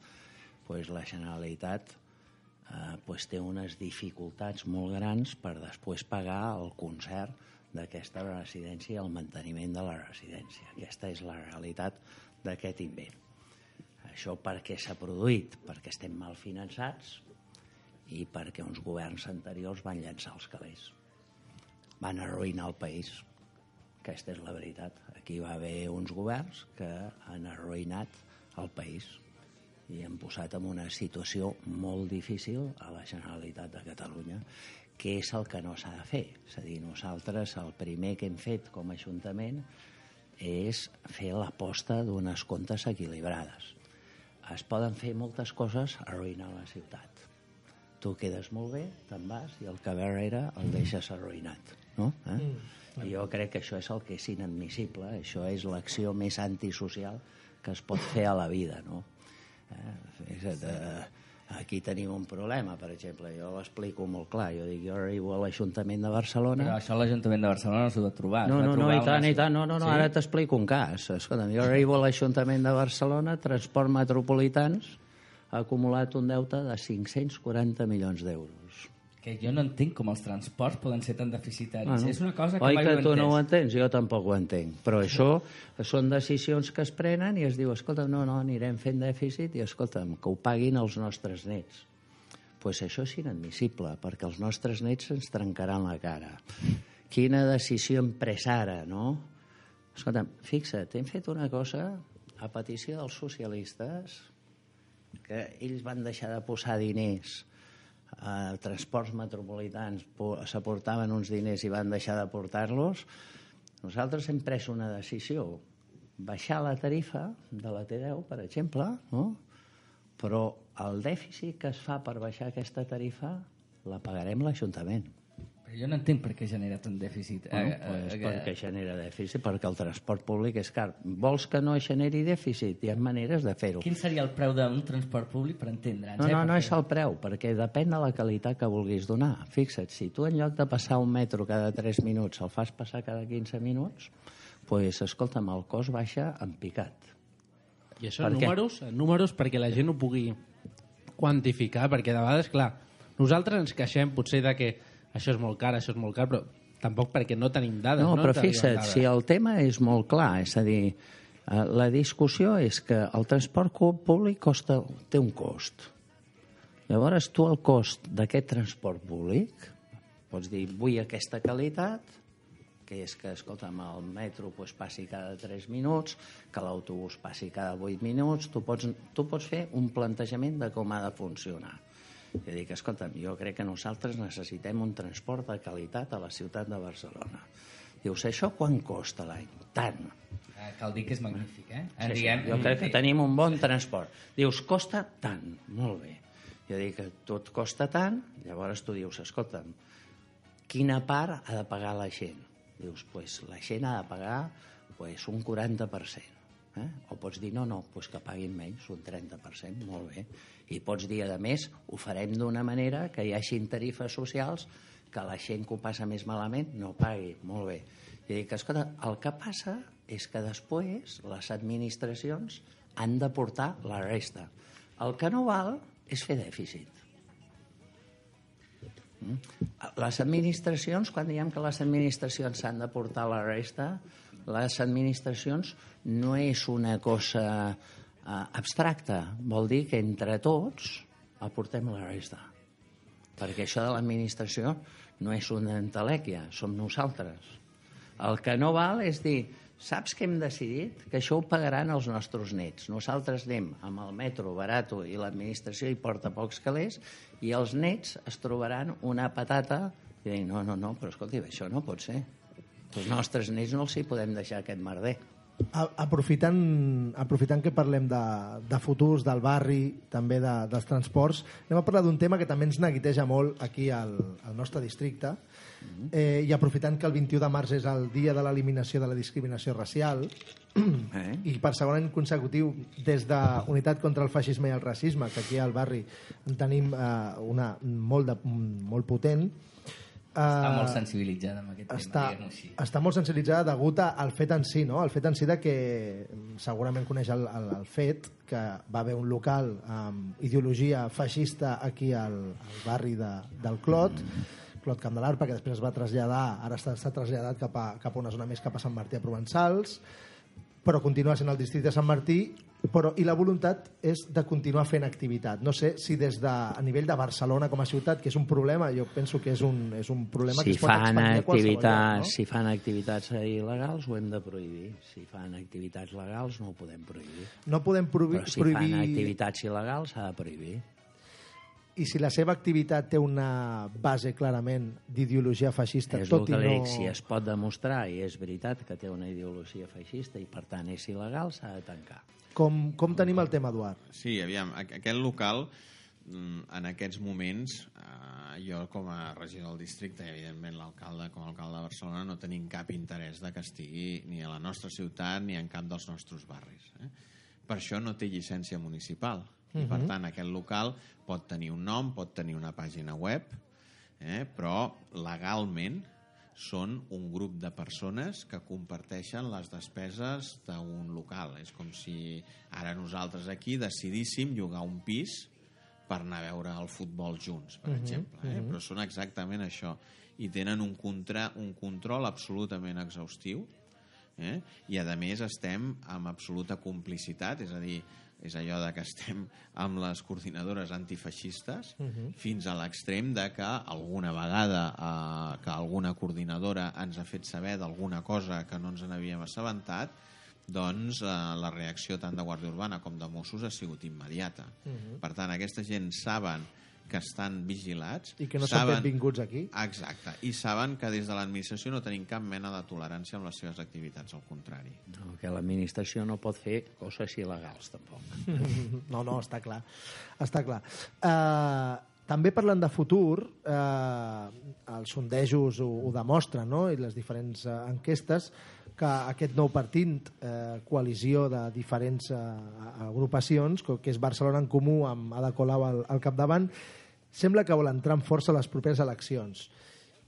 doncs la Generalitat eh, doncs té unes dificultats molt grans per després pagar el concert d'aquesta residència i el manteniment de la residència. Aquesta és la realitat d'aquest invent. Això per què s'ha produït? Perquè estem mal finançats i perquè uns governs anteriors van llançar els calés van arruïnar el país. Aquesta és la veritat. Aquí va haver uns governs que han arruïnat el país i han posat en una situació molt difícil a la Generalitat de Catalunya, que és el que no s'ha de fer. És a dir, nosaltres el primer que hem fet com a Ajuntament és fer l'aposta d'unes comptes equilibrades. Es poden fer moltes coses arruïnant la ciutat tu quedes molt bé, te'n vas i el que ve darrere el deixes arruïnat. No? Eh? Mm. I jo crec que això és el que és inadmissible, això és l'acció més antisocial que es pot fer a la vida. No? Eh? És, eh, aquí tenim un problema, per exemple, jo l'explico molt clar, jo dic, jo arribo a l'Ajuntament de Barcelona... Però això l'Ajuntament de Barcelona no s'ho de trobar. No, no, no, i tant, una- i tant. No, no, no, Sí? ara t'explico un cas. Escolta'm, jo arribo a l'Ajuntament de Barcelona, transport metropolitans, ha acumulat un deute de 540 milions d'euros. Que jo no entenc com els transports poden ser tan deficitaris. Bueno, és una cosa que oi mai que tu no ho entens? Jo tampoc ho entenc. Però això són decisions que es prenen i es diu, escolta, no, no, anirem fent dèficit i, escolta'm, que ho paguin els nostres nets. Pues això és inadmissible, perquè els nostres nets ens trencaran la cara. Quina decisió hem pres ara, no? Escolta'm, fixa't, hem fet una cosa a petició dels socialistes que ells van deixar de posar diners a transports metropolitans po- s'aportaven uns diners i van deixar d'aportar-los, nosaltres hem pres una decisió, baixar la tarifa de la T10, per exemple, no? però el dèficit que es fa per baixar aquesta tarifa la pagarem l'Ajuntament. Jo no entenc per què genera tant dèficit. Bueno, Eh, pues eh, perquè genera dèficit, perquè el transport públic és car. Vols que no generi dèficit? Hi ha maneres de fer-ho. Quin seria el preu d'un transport públic per entendre'ns? No, eh? no, no Perquè- és el preu, perquè depèn de la qualitat que vulguis donar. Fixa't, si tu en lloc de passar un metro cada 3 minuts el fas passar cada 15 minuts, pues, escolta'm, el cost baixa en picat. I això en números, en números perquè la gent ho pugui quantificar, perquè de vegades, clar, nosaltres ens queixem potser de que això és molt car, això és molt car, però tampoc perquè no tenim dades. No, No, però fixa't, dades. si el tema és molt clar, és a dir, eh, la discussió és que el transport públic costa, té un cost. Llavors, tu el cost d'aquest transport públic, pots dir, vull aquesta qualitat, que és que, escolta'm, el metro pues, passi cada 3 minuts, que l'autobús passi cada 8 minuts, tu pots, tu pots fer un plantejament de com ha de funcionar. I dic, escolta'm, jo crec que nosaltres necessitem un transport de qualitat a la ciutat de Barcelona. Dius, això quan costa l'any? Tant. Eh, cal dir que és magnífic, eh? Sí, sí, Diguem, jo crec que tenim un bon transport. Dius, costa tant. Molt bé. Jo dic que tot costa tant, llavors tu dius, escolta'm, quina part ha de pagar la gent? Dius, pues, la gent ha de pagar pues, un 40%. Eh? O pots dir, no, no, pues que paguin menys, un 30%, molt bé. I pots dir, a més, ho farem d'una manera que hi hagin tarifes socials que la gent que ho passa més malament no pagui, molt bé. I dic, escolta, el que passa és que després les administracions han de portar la resta. El que no val és fer dèficit. Mm? Les administracions, quan diem que les administracions s'han de portar la resta, les administracions no és una cosa eh, abstracta. Vol dir que entre tots aportem la resta. Perquè això de l'administració no és una entelèquia, som nosaltres. El que no val és dir, saps que hem decidit? Que això ho pagaran els nostres nets. Nosaltres anem amb el metro barato i l'administració hi porta pocs calés i els nets es trobaran una patata i diuen, no, no, no, però escolti, això no pot ser. Els nostres nets no els hi podem deixar aquest merder. Aprofitant, aprofitant que parlem de, de futurs, del barri, també de, dels transports, anem a parlar d'un tema que també ens neguiteja molt aquí al, al nostre districte, eh, i aprofitant que el 21 de març és el dia de l'eliminació de la discriminació racial, Eh? i per segon any consecutiu des de Unitat contra el Feixisme i el Racisme, que aquí al barri en tenim eh, una molt, de, molt potent, Està eh, molt sensibilitzada amb aquest està, tema, així. està molt sensibilitzada degut al fet en si, no? El fet en si de que mm, segurament coneix el, el, el fet que va haver un local amb ideologia feixista aquí al, al barri de, del Clot, Clot Camp de l'Arpa, que després es va traslladar, ara està, està traslladat cap a, cap a una zona més cap a Sant Martí a Provençals, però continua sent el districte de Sant Martí, però, i la voluntat és de continuar fent activitat. No sé si des de, a nivell de Barcelona com a ciutat, que és un problema, jo penso que és un, és un problema que si es pot fan, expandir a qualsevol activitats, lloc, no? si fan activitats il·legals ho hem de prohibir. Si fan activitats legals no ho podem prohibir. No podem prohibir, Però si prohibir... fan activitats il·legals s'ha de prohibir. I si la seva activitat té una base clarament d'ideologia feixista, és tot i no... dic, si es pot demostrar i és veritat que té una ideologia feixista i per tant és il·legal, s'ha de tancar. Com, com tenim el tema, Eduard? Sí, aviam, aqu- aquest local, mm, en aquests moments, eh, jo com a regidor del districte i evidentment l'alcalde com a alcalde de Barcelona no tenim cap interès de que estigui ni a la nostra ciutat ni en cap dels nostres barris. Eh? Per això no té llicència municipal. I, per tant, aquest local pot tenir un nom, pot tenir una pàgina web, eh? però legalment són un grup de persones que comparteixen les despeses d'un local. És com si ara nosaltres aquí decidíssim llogar un pis per anar a veure el futbol junts, per uh -huh, exemple. Eh? Uh -huh. Però són exactament això. I tenen un, contra, un control absolutament exhaustiu eh? i a més estem amb absoluta complicitat, és a dir, és allò de que estem amb les coordinadores antifeixistes uh -huh. fins a l'extrem de que alguna vegada eh, que alguna coordinadora ens ha fet saber d'alguna cosa que no ens n'havíem assabentat doncs eh, la reacció tant de Guàrdia Urbana com de Mossos ha sigut immediata. Uh -huh. Per tant, aquesta gent saben que estan vigilats. I que no són saben... benvinguts aquí. Exacte. I saben que des de l'administració no tenim cap mena de tolerància amb les seves activitats, al contrari. No, que l'administració no pot fer coses il·legals, tampoc. *laughs* no, no, està clar. Està clar. Uh, també parlant de futur, eh, els sondejos ho, ho demostren, no? i les diferents eh, enquestes, que aquest nou partit, eh, coalició de diferents eh, agrupacions, que és Barcelona en Comú amb Ada Colau al, al capdavant, sembla que vol entrar en força a les properes eleccions.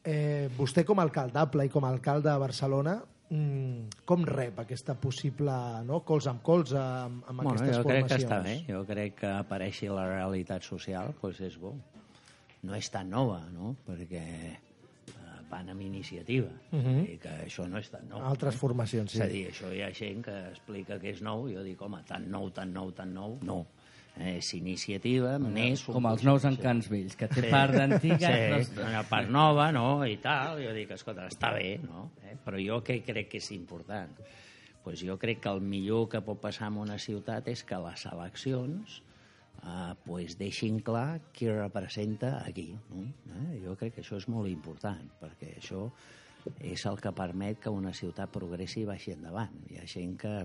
Eh, vostè com a alcaldable i com a alcalde de Barcelona, mm, com rep aquesta possible no, cols amb cols amb, amb bueno, aquestes jo formacions? crec que està bé. Jo crec que apareixi la realitat social, doncs és bo. No és tan nova, no? Perquè eh, van amb iniciativa. Uh Mhm. -huh. I que això no és tan nou. Altres formacions, sí. És a dir, això hi ha gent que explica que és nou, i jo dic, home, tan nou, tan nou, tan nou, no. Eh, és iniciativa, més... Com els nous encants vells, que té part d'antiga... Sí, una part nova, no?, i tal. Jo dic, escolta, està bé, no? Eh? Però jo què crec que és important? Pues jo crec que el millor que pot passar en una ciutat és que les eleccions eh, pues deixin clar qui representa aquí. No? Eh? Jo crec que això és molt important, perquè això és el que permet que una ciutat progressi i baixi endavant. Hi ha gent que...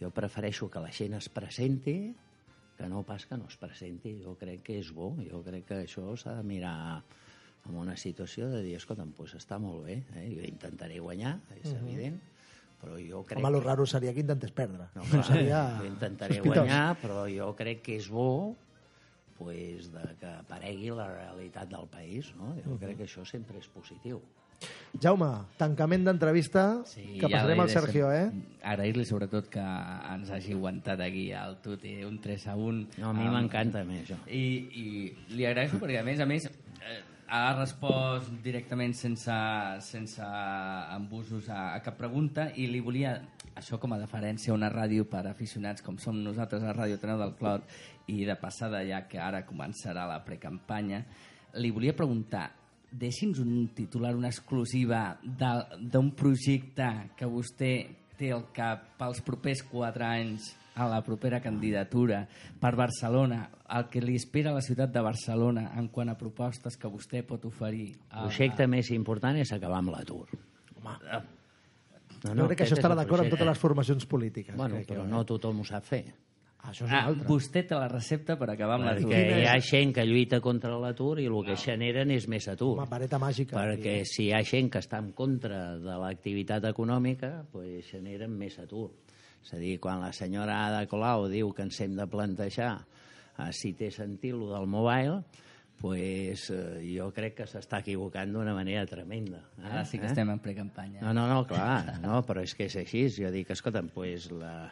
Jo prefereixo que la gent es presenti que no pas que no es presenti. Jo crec que és bo, jo crec que això s'ha de mirar en una situació de dir, escolta'm, doncs està molt bé, eh? jo intentaré guanyar, és uh -huh. evident, però jo crec... Home, el raro seria que intentés perdre. No, clar, *laughs* seria jo intentaré sospitós. guanyar, però jo crec que és bo pues, de que aparegui la realitat del país. No? Jo crec que això sempre és positiu. Jaume, tancament d'entrevista Sí, que ja passarem al Sergio, eh? Agrair-li sobretot que ens hagi aguantat aquí al Tuti un 3 a 1. No, a mi amb- m'encanta més, això. I, I li agraeixo perquè, a més a més, eh, ha respost directament sense, sense embusos a, a cap pregunta i li volia, això com a deferència a una ràdio per aficionats com som nosaltres a Ràdio Teneu del Clot i de passada ja que ara començarà la precampanya, li volia preguntar deixi'ns un titular, una exclusiva d'un projecte que vostè té al cap pels propers quatre anys a la propera candidatura per Barcelona, el que li espera a la ciutat de Barcelona en quant a propostes que vostè pot oferir. El A, projecte més important és acabar amb l'atur. No, no, jo crec que això estarà el d'acord amb totes les formacions polítiques. Bueno, crec però jo, no eh? tothom ho sap fer. Això és ah, una altra. vostè té la recepta per acabar amb l'atur. Perquè hi ha gent que lluita contra l'atur i el que generen és més atur. Home, vareta màgica. Perquè si hi ha gent que està en contra de l'activitat econòmica, pues generen més atur. És a dir, quan la senyora Ada Colau diu que ens hem de plantejar eh, si té sentit lo del mobile, pues, eh, jo crec que s'està equivocant d'una manera tremenda. Eh? Ara sí que Eh? estem en precampanya. No, no, no, clar, no, però és que és així. Jo dic, escolta'm, pues la,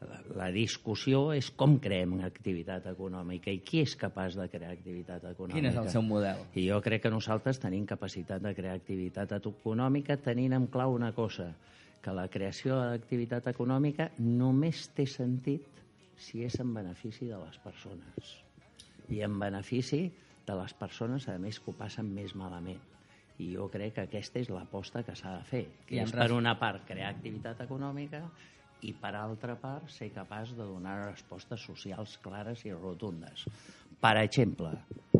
la, la discussió és com creem activitat econòmica i qui és capaç de crear activitat econòmica. Quin és el seu model? I jo crec que nosaltres tenim capacitat de crear activitat econòmica tenint en clau una cosa, que la creació d'activitat econòmica només té sentit si és en benefici de les persones. I en benefici de les persones, a més, que ho passen més malament. I jo crec que aquesta és l'aposta que s'ha de fer, que I és, per una part, crear activitat econòmica i, per altra part, ser capaç de donar respostes socials clares i rotundes. Per exemple,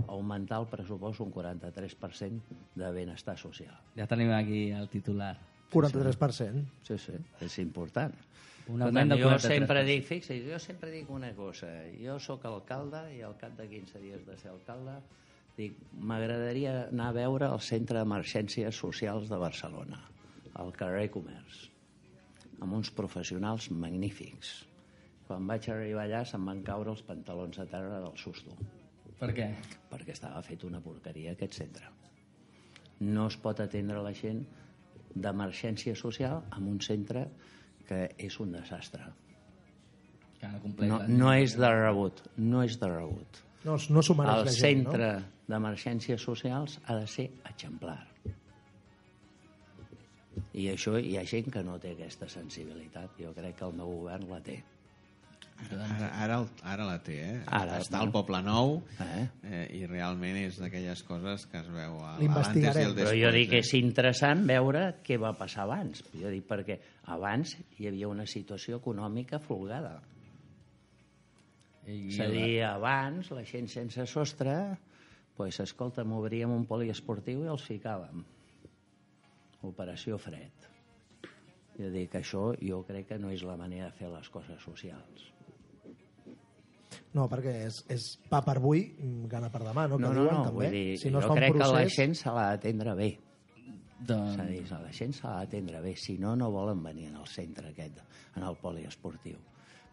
augmentar el pressupost un 43% de benestar social. Ja tenim aquí el titular. 43%. Sí, sí, és important. Un Per augment jo 43%. sempre dic, fixa, jo sempre dic una cosa, jo sóc alcalde i al cap de 15 dies de ser alcalde dic, m'agradaria anar a veure el Centre d'Emergències Socials de Barcelona, al carrer Comerç, amb uns professionals magnífics. Quan vaig arribar allà se'm van caure els pantalons a terra del susto, Per què? perquè estava fet una porqueria aquest centre. No es pot atendre la gent d'emergència social en un centre que és un desastre. Que no, No, és de rebut, no és de rebut. No, no s'ho mereix El la gent, centre no? d'emergències socials ha de ser exemplar. I això hi ha gent que no té aquesta sensibilitat. Jo crec que el meu govern la té. Ara, ara, ara la té, eh? Ara, Està no? al Poble Nou Eh? eh, i realment és d'aquelles coses que es veu a l'antes i el Però després. jo dic que és interessant veure què va passar abans. Jo dic perquè abans hi havia una situació econòmica folgada. I És a dir, abans la gent sense sostre, pues, escolta, m'obríem un poliesportiu i els ficàvem. Operació fred. Jo dic que això jo crec que no és la manera de fer les coses socials. No, perquè és, és pa per avui, gana per demà, no? Que No, no, diuen, no, també. vull dir, si no es jo crec procés... que la gent se l'ha d'atendre bé. Doncs, És a dir, a la gent s'ha d'atendre bé, si no, no volen venir en el centre aquest, en el poliesportiu.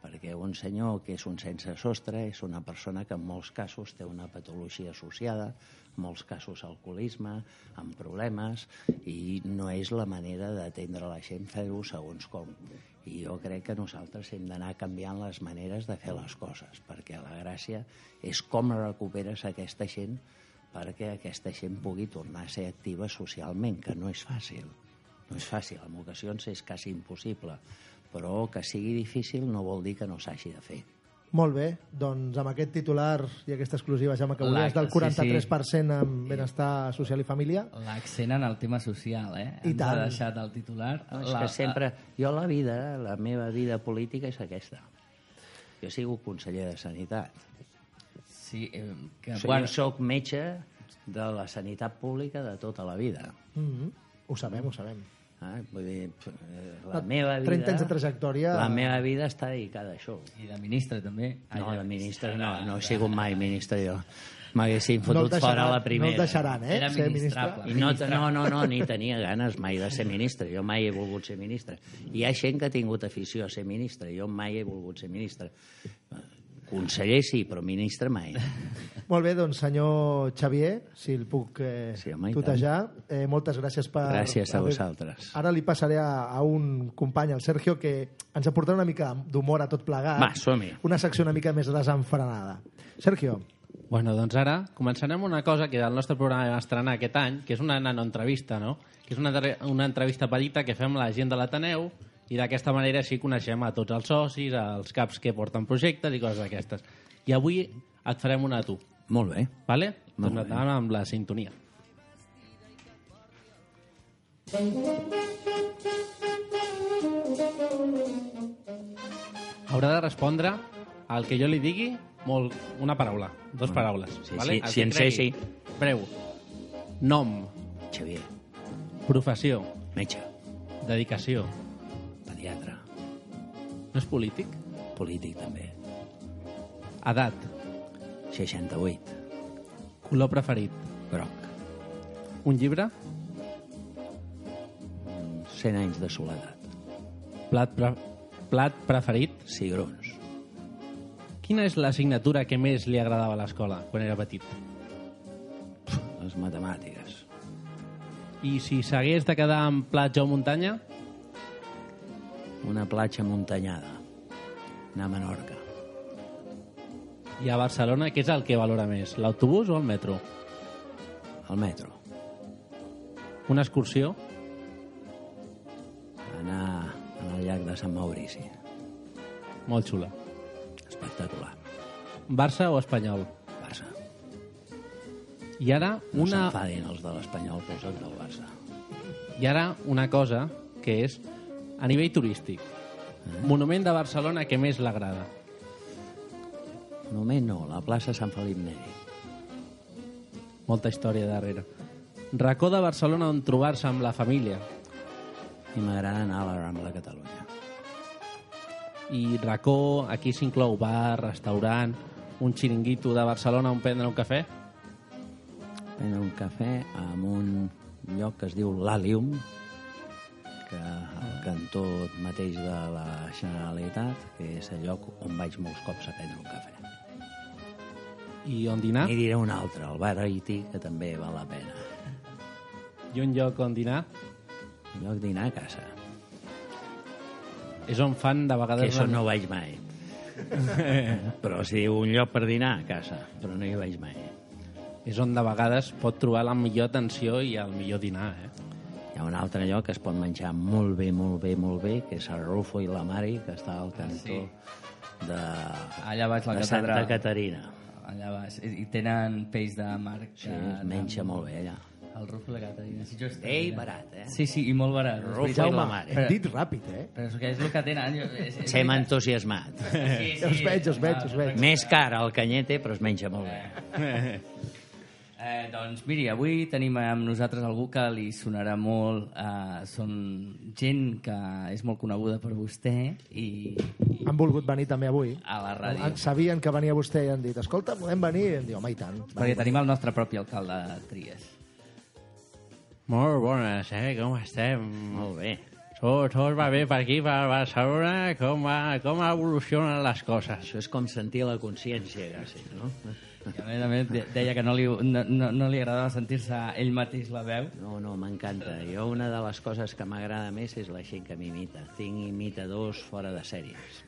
Perquè un senyor que és un sense sostre és una persona que en molts casos té una patologia associada, en molts casos alcoholisme, amb problemes, i no és la manera d'atendre la gent fer-ho segons com. I jo crec que nosaltres hem d'anar canviant les maneres de fer les coses, perquè la gràcia és com recuperes aquesta gent perquè aquesta gent pugui tornar a ser activa socialment, que no és fàcil. No és fàcil, en ocasions és quasi impossible, però que sigui difícil no vol dir que no s'hagi de fer. Molt bé, doncs amb aquest titular i aquesta exclusiva, Jaume, que volies del Sí, sí. 43% en benestar social i família, l'accent en el tema social, eh? I Ens tant. ha deixat el titular. No, és que sempre... Jo la vida, la meva vida política és aquesta. Jo he sigut conseller de Sanitat. Sí, eh, que, O sigui, bueno, jo metge de la sanitat pública de tota la vida. mm -hmm. ho sabem, ho sabem. Eh? Vull dir, eh, la La- meva vida... 30 anys de trajectòria- La meva vida està dedicada a això. I de ministre, també. No, Ai, de ministre no, no he sigut mai ministre jo. M'haguessin No fotut deixaran, fora la primera. no el deixaran, eh? Era ser ministrable. ministre. I no, no, no, no, ni tenia ganes mai de ser ministre. Jo mai he volgut ser ministre. Hi ha gent que ha tingut afició a ser ministre. Jo mai he volgut ser ministre. Conseller sí, però ministre mai. *laughs* Molt bé, doncs senyor Xavier, si el puc eh, Sí, home, tutejar, eh, moltes gràcies per... Gràcies a vosaltres. Ara li passaré a, a un company, el Sergio, que ens aportarà una mica d'humor a tot plegat. Va, som-hi. Una secció una mica més desenfrenada. Sergio, Bueno, doncs ara començarem una cosa que el nostre programa va estrenar aquest any, que és una nanoentrevista, no? Que és una, una entrevista petita que fem a la gent de l'Ateneu i d'aquesta manera així coneixem a tots els socis, als caps que porten projectes i coses d'aquestes. I avui et farem una a tu, Molt bé. vale? Molt doncs endavant amb la sintonia. Haurà de respondre al que jo li digui molt, una paraula, dos paraules. sí, vale? sí, si en sé, cregui. Breu. Nom, Xavier, professió, metge, dedicació. Pediatre, No és polític? polític també. Edat, 68, color preferit. groc, Un llibre, 100 anys de soledat, plat, pre plat preferit. cigrons, Quina és l'assignatura que més li agradava a l'escola quan era petit? les matemàtiques, I si s'hagués de quedar en platja o muntanya? Una platja muntanyada, anar a Menorca, I a Barcelona, què és el que valora més, l'autobús o el metro? al metro, Una excursió? anar al llac de Sant Maurici, Molt xula. espectacular, Barça o Espanyol? Barça. I ara No una, s'enfadin els de l'Espanyol, però del Barça. I ara una cosa que és a nivell turístic. Monument de Barcelona que més l'agrada. Només no, la plaça Sant Felip Neri. Molta història darrere. Racó de Barcelona on trobar-se amb la família. I m'agrada anar a la Rambla Catalunya. I racó, aquí s'inclou bar, restaurant, un xiringuito de Barcelona on prendre un cafè. Prendre un cafè en un lloc que es diu l'Alium, que cantó mateix de la Generalitat, que és el lloc on vaig molts cops a prendre un cafè. I on dinar. I diré un altre, el bar Haití, que també val la pena. I un lloc on dinar. Un lloc dinar a casa. És on fan de Que vegades... això no ho veig mai. *laughs* però si diu un lloc per dinar a casa, però no hi vaig mai. És on de vegades pot trobar la millor atenció i el millor dinar, eh? Hi ha un altre lloc que es pot menjar molt bé, molt bé, molt bé, que és el Rufo i la Mari, que està al cantó Sí. de, Allà baix la de Santa catedral. Caterina. Allà baix. I i tenen peix de mar. Sí, es menja molt bé allà. El rufo de Caterina. Sí, jo estic Ei, barat, eh? Sí, sí, i molt barat. Rufo i la Mare. Hem dit ràpid, eh? Però és que és el que tenen. jo- És, és Sem veritat. entusiasmat. Sí, sí. Us veig, us veig, us veig. Més car el canyete, però es menja molt bé. Eh, doncs miri, avui tenim amb nosaltres algú que li sonarà molt. Eh, són gent que és molt coneguda per vostè i, i Han volgut venir també avui. a la ràdio. Sabien que venia vostè i han dit, escolta, podem venir? I em diu, home, i tant. Perquè tenim el nostre propi alcalde de Tries. Molt bones, eh? Com estem? Molt bé. Tot, tot va bé per aquí, per Barcelona? Com, va, com evolucionen les coses? Això és com sentir la consciència, quasi, no? I a més a més de- deia que no li, no, no, no li agradava sentir-se ell mateix la veu. No, no, m'encanta. Jo una de les coses que m'agrada més és la gent que m'imita. Tinc imitadors fora de sèries.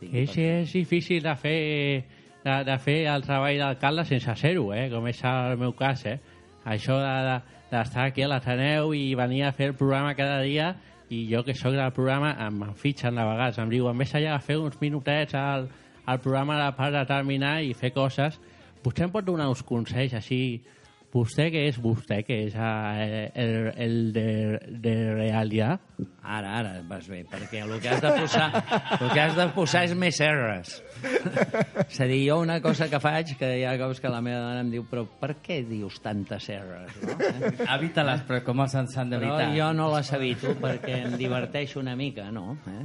Tinc És, és difícil de fer, de, de fer el treball d'alcalde sense ser-ho, eh? com és el meu cas. Eh? Això de- de- d'estar aquí a l'Ateneu i venir a fer el programa cada dia i jo que sóc del programa em fitxen de vegades, em diuen vés allà a fer uns minutets al, al programa de part de terminar i fer coses vostè em pot donar uns consells així vostè que és vostè que és eh, el, el de, de realitat Ara, ara vas bé, perquè el que has de posar, el que has de posar és més R's. És a dir, jo una cosa que faig, que hi ha cops que la meva dona em diu però per què dius tantes R's? No? Eh? Evita-les, però com s'han s'han Però d'evitar? jo no les evito perquè em diverteixo una mica, no? Eh?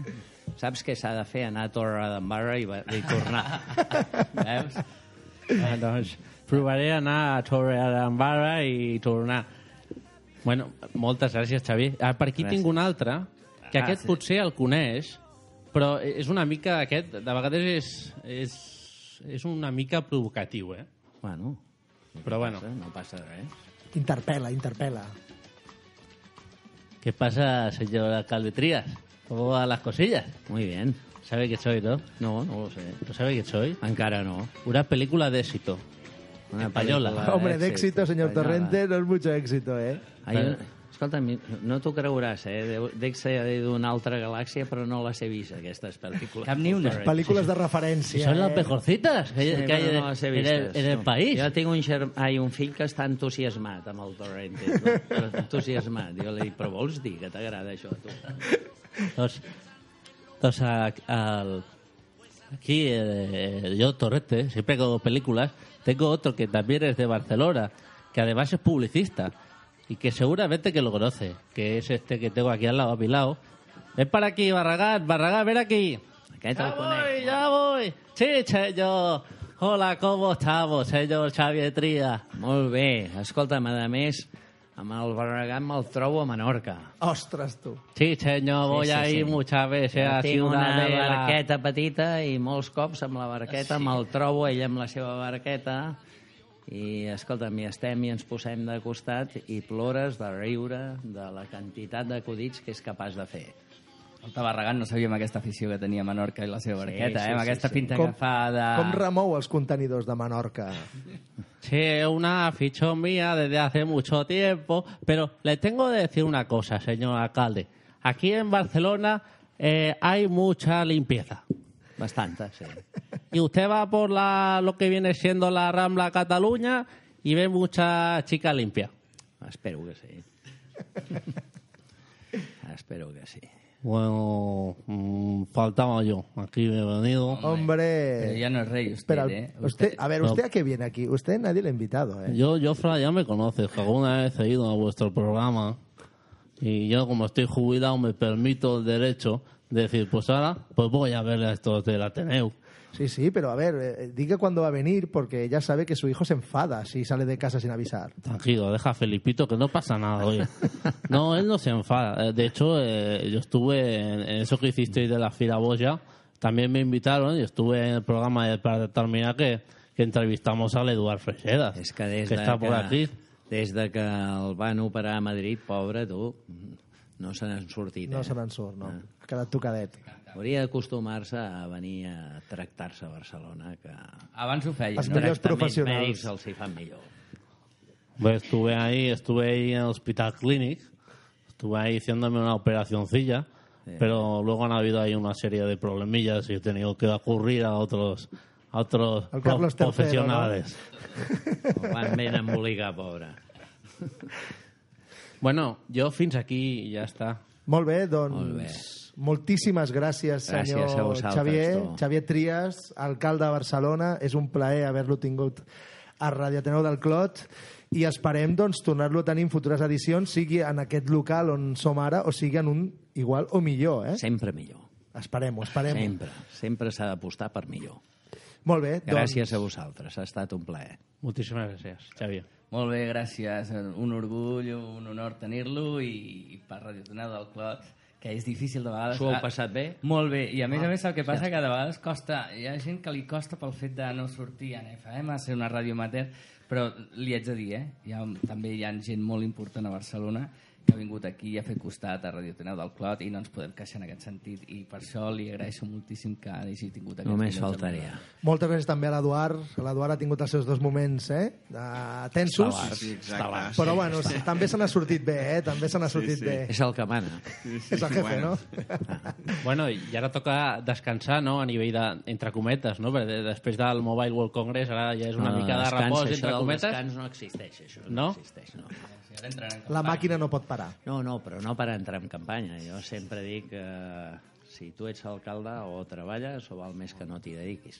Saps què s'ha de fer? Anar a Torre d'Embarra i, va- i tornar. *laughs* Veus? Ah, doncs provaré anar a Torre d'Embarra i tornar. Bueno, moltes gràcies, Xavi. Ah, per aquí Gràcies. tinc un altre, que Ah, aquest sí. potser el coneix, però és una mica, aquest, de vegades és, és, és una mica provocatiu, eh? Bueno, Però bueno, passa, no passa res. Interpel·la. ¿qué pasa, señor alcalde Trías? ¿Cómo van las cosillas? Muy bien. ¿Sabe qué soy, no? No, no lo sé. ¿No sabe qué soy? Encara no. Una película de éxito. Una Española. pel·lícula Hombre, de éxito, señor española. Torrente, no es mucho éxito, eh? Hay un... Escolta, no t'ho creuràs, eh? Dec ser d'una altra galàxia, però no les he vist, aquestes pel·lícules. Cap ni una. Pel·lícules de referència. Son eh? las mejorcitas que, Sí, que en, no les he en el, en el no. país. Jo tinc un. Ai, un fill que està entusiasmat amb el Torrente. No? Entusiasmat. Jo li dic, però vols dir que t'agrada això a tu? Doncs, doncs a- al- aquí eh, yo, Torrete, siempre que hago películas, tengo otro que también es de Barcelona, que además es publicista y que seguramente que lo conoce, que es este que tengo aquí al lado, a mi lado. Ven para aquí, Barragán, Barragán, ven aquí. Aquest Ya voy, ya voy. Sí, señor. Hola, ¿cómo estamos, señor Xavier Tría? Molt bé. Escolta'm, a més, amb el Barragán me'l trobo a Menorca. Ostres, tu. Sí, señor, voy sí, a sí. ir muchas veces a tinc una Ciudadela. barqueta petita i molts cops amb la barqueta me'l trobo, ell amb la seva barqueta, i escolta'm, hi estem i ens posem de costat i plores de riure de la quantitat d'acudits que és capaç de fer. El Tabarragán no sabíem aquesta afició que tenia Menorca i la seva barqueta, sí, eh? Amb sí, aquesta sí. pinta Com- de... Com remou els contenidors de Menorca? Sí, es una afición mía desde hace mucho tiempo, pero le tengo que decir una cosa, señor alcalde. Aquí en Barcelona eh, hay mucha limpieza. Bastanta, sí. Y usted va por la, lo que viene siendo la Rambla Cataluña y ve mucha chica limpia. Espero que sí. Espero que sí. Bueno, mm, faltaba yo. Aquí he venido. Hombre. Pero ya no es rey usted, Espera, ¿eh? usted, a ver, ¿usted a qué viene aquí? Usted nadie le ha invitado, ¿eh? Yo, yo, Fra, ya me conoces, que alguna vez he ido a vuestro programa y yo, como estoy jubilado, me permito el derecho de decir, pues ahora, pues voy a ver a estos del Ateneu. Sí, sí, pero a ver, eh, diga cuándo va a venir porque ya sabe que su hijo se enfada si sale de casa sin avisar. Tranquilo, deja a Felipito que no pasa nada, oye. *laughs* No, él no se enfada. Eh, De hecho, eh, yo estuve en, en eso que hicisteis de la Firaboya, también me invitaron y estuve en el programa de para terminar que, que entrevistamos al Eduard Freixedas, És que des que de está por que, aquí. des de que el van operar a Madrid, pobre, tu, no se n'han sortit. No eh? se n'en surt, no. Ha quedat tocadet. Hauria d'acostumar-se a venir a tractar-se a Barcelona, que Abans ho feia, Els no? millors professionals. mèdics els hi fan millor. Pues estuve ahí, estuve ahí en el Hospital Clinic, estuve ahí haciéndome una operacioncilla, pero luego han habido ahí una serie de problemillas y he tenido que acudir a otros a otros Al pro- Carlos III, profesionales. El van ben embolicar, pobre. Bueno, jo fins aquí ja està. Molt bé, doncs... Molt bé. Moltíssimes gràcies, Gràcies senyor a vosaltres, Xavier. tu. Xavier Trias, alcalde de Barcelona. És un plaer haver-lo tingut a Radio Ateneu del Clot i esperem doncs, tornar-lo a tenir en futures edicions, sigui en aquest local on som ara o sigui en un igual o millor. Eh? Sempre millor. Esperem-ho, esperem-ho. Sempre. Sempre s'ha d'apostar per millor. Molt bé, doncs... Gràcies a vosaltres. Ha estat un plaer. Moltíssimes gràcies, Xavier. Molt bé, gràcies. Un orgull, un honor tenir-lo i, i per Radio Toneu del Clot, que és difícil de vegades... S'ho heu Ah, passat bé? Molt bé, i a més a més el que passa que de vegades costa, hi ha gent que li costa pel fet de no sortir en FM, a ser una ràdio amateur, però li haig de dir, eh? Hi ha, també hi ha gent molt important a Barcelona que ha vingut aquí a fer costat a Radio Toneu del Clot i no ens podem queixar en aquest sentit i per això li agraeixo moltíssim que hagi tingut aquests Només faltaria. Moltes gràcies també a l'Eduard. L'Eduard ha tingut els seus dos moments eh? de tensos. Sí, exacte. Però bueno, sí, també se n'ha sortit bé, eh? També se n'ha sortit sí. bé. És el que mana. És el jefe, Bueno. no? *laughs* Bueno, i ara toca descansar, no?, a nivell de, entre cometes, no?, perquè després del Mobile World Congress ara ja és una No, mica de repòs, entre cometes. descans no existeix, això. No, No? existeix, no. Sí, La màquina no pot parar. No, no, però no per entrar en campanya. Jo sempre dic que eh, si tu ets alcalde o treballes o val més que no t'hi dediquis.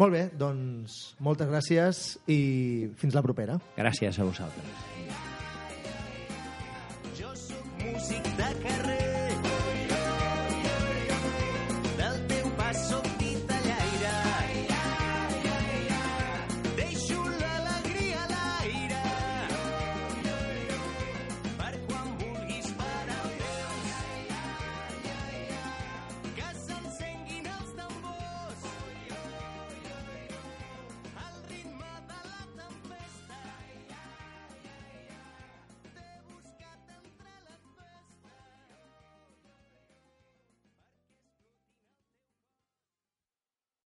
Molt bé, doncs moltes gràcies i fins la propera. Gràcies a vosaltres. Jo sóc músic de carrer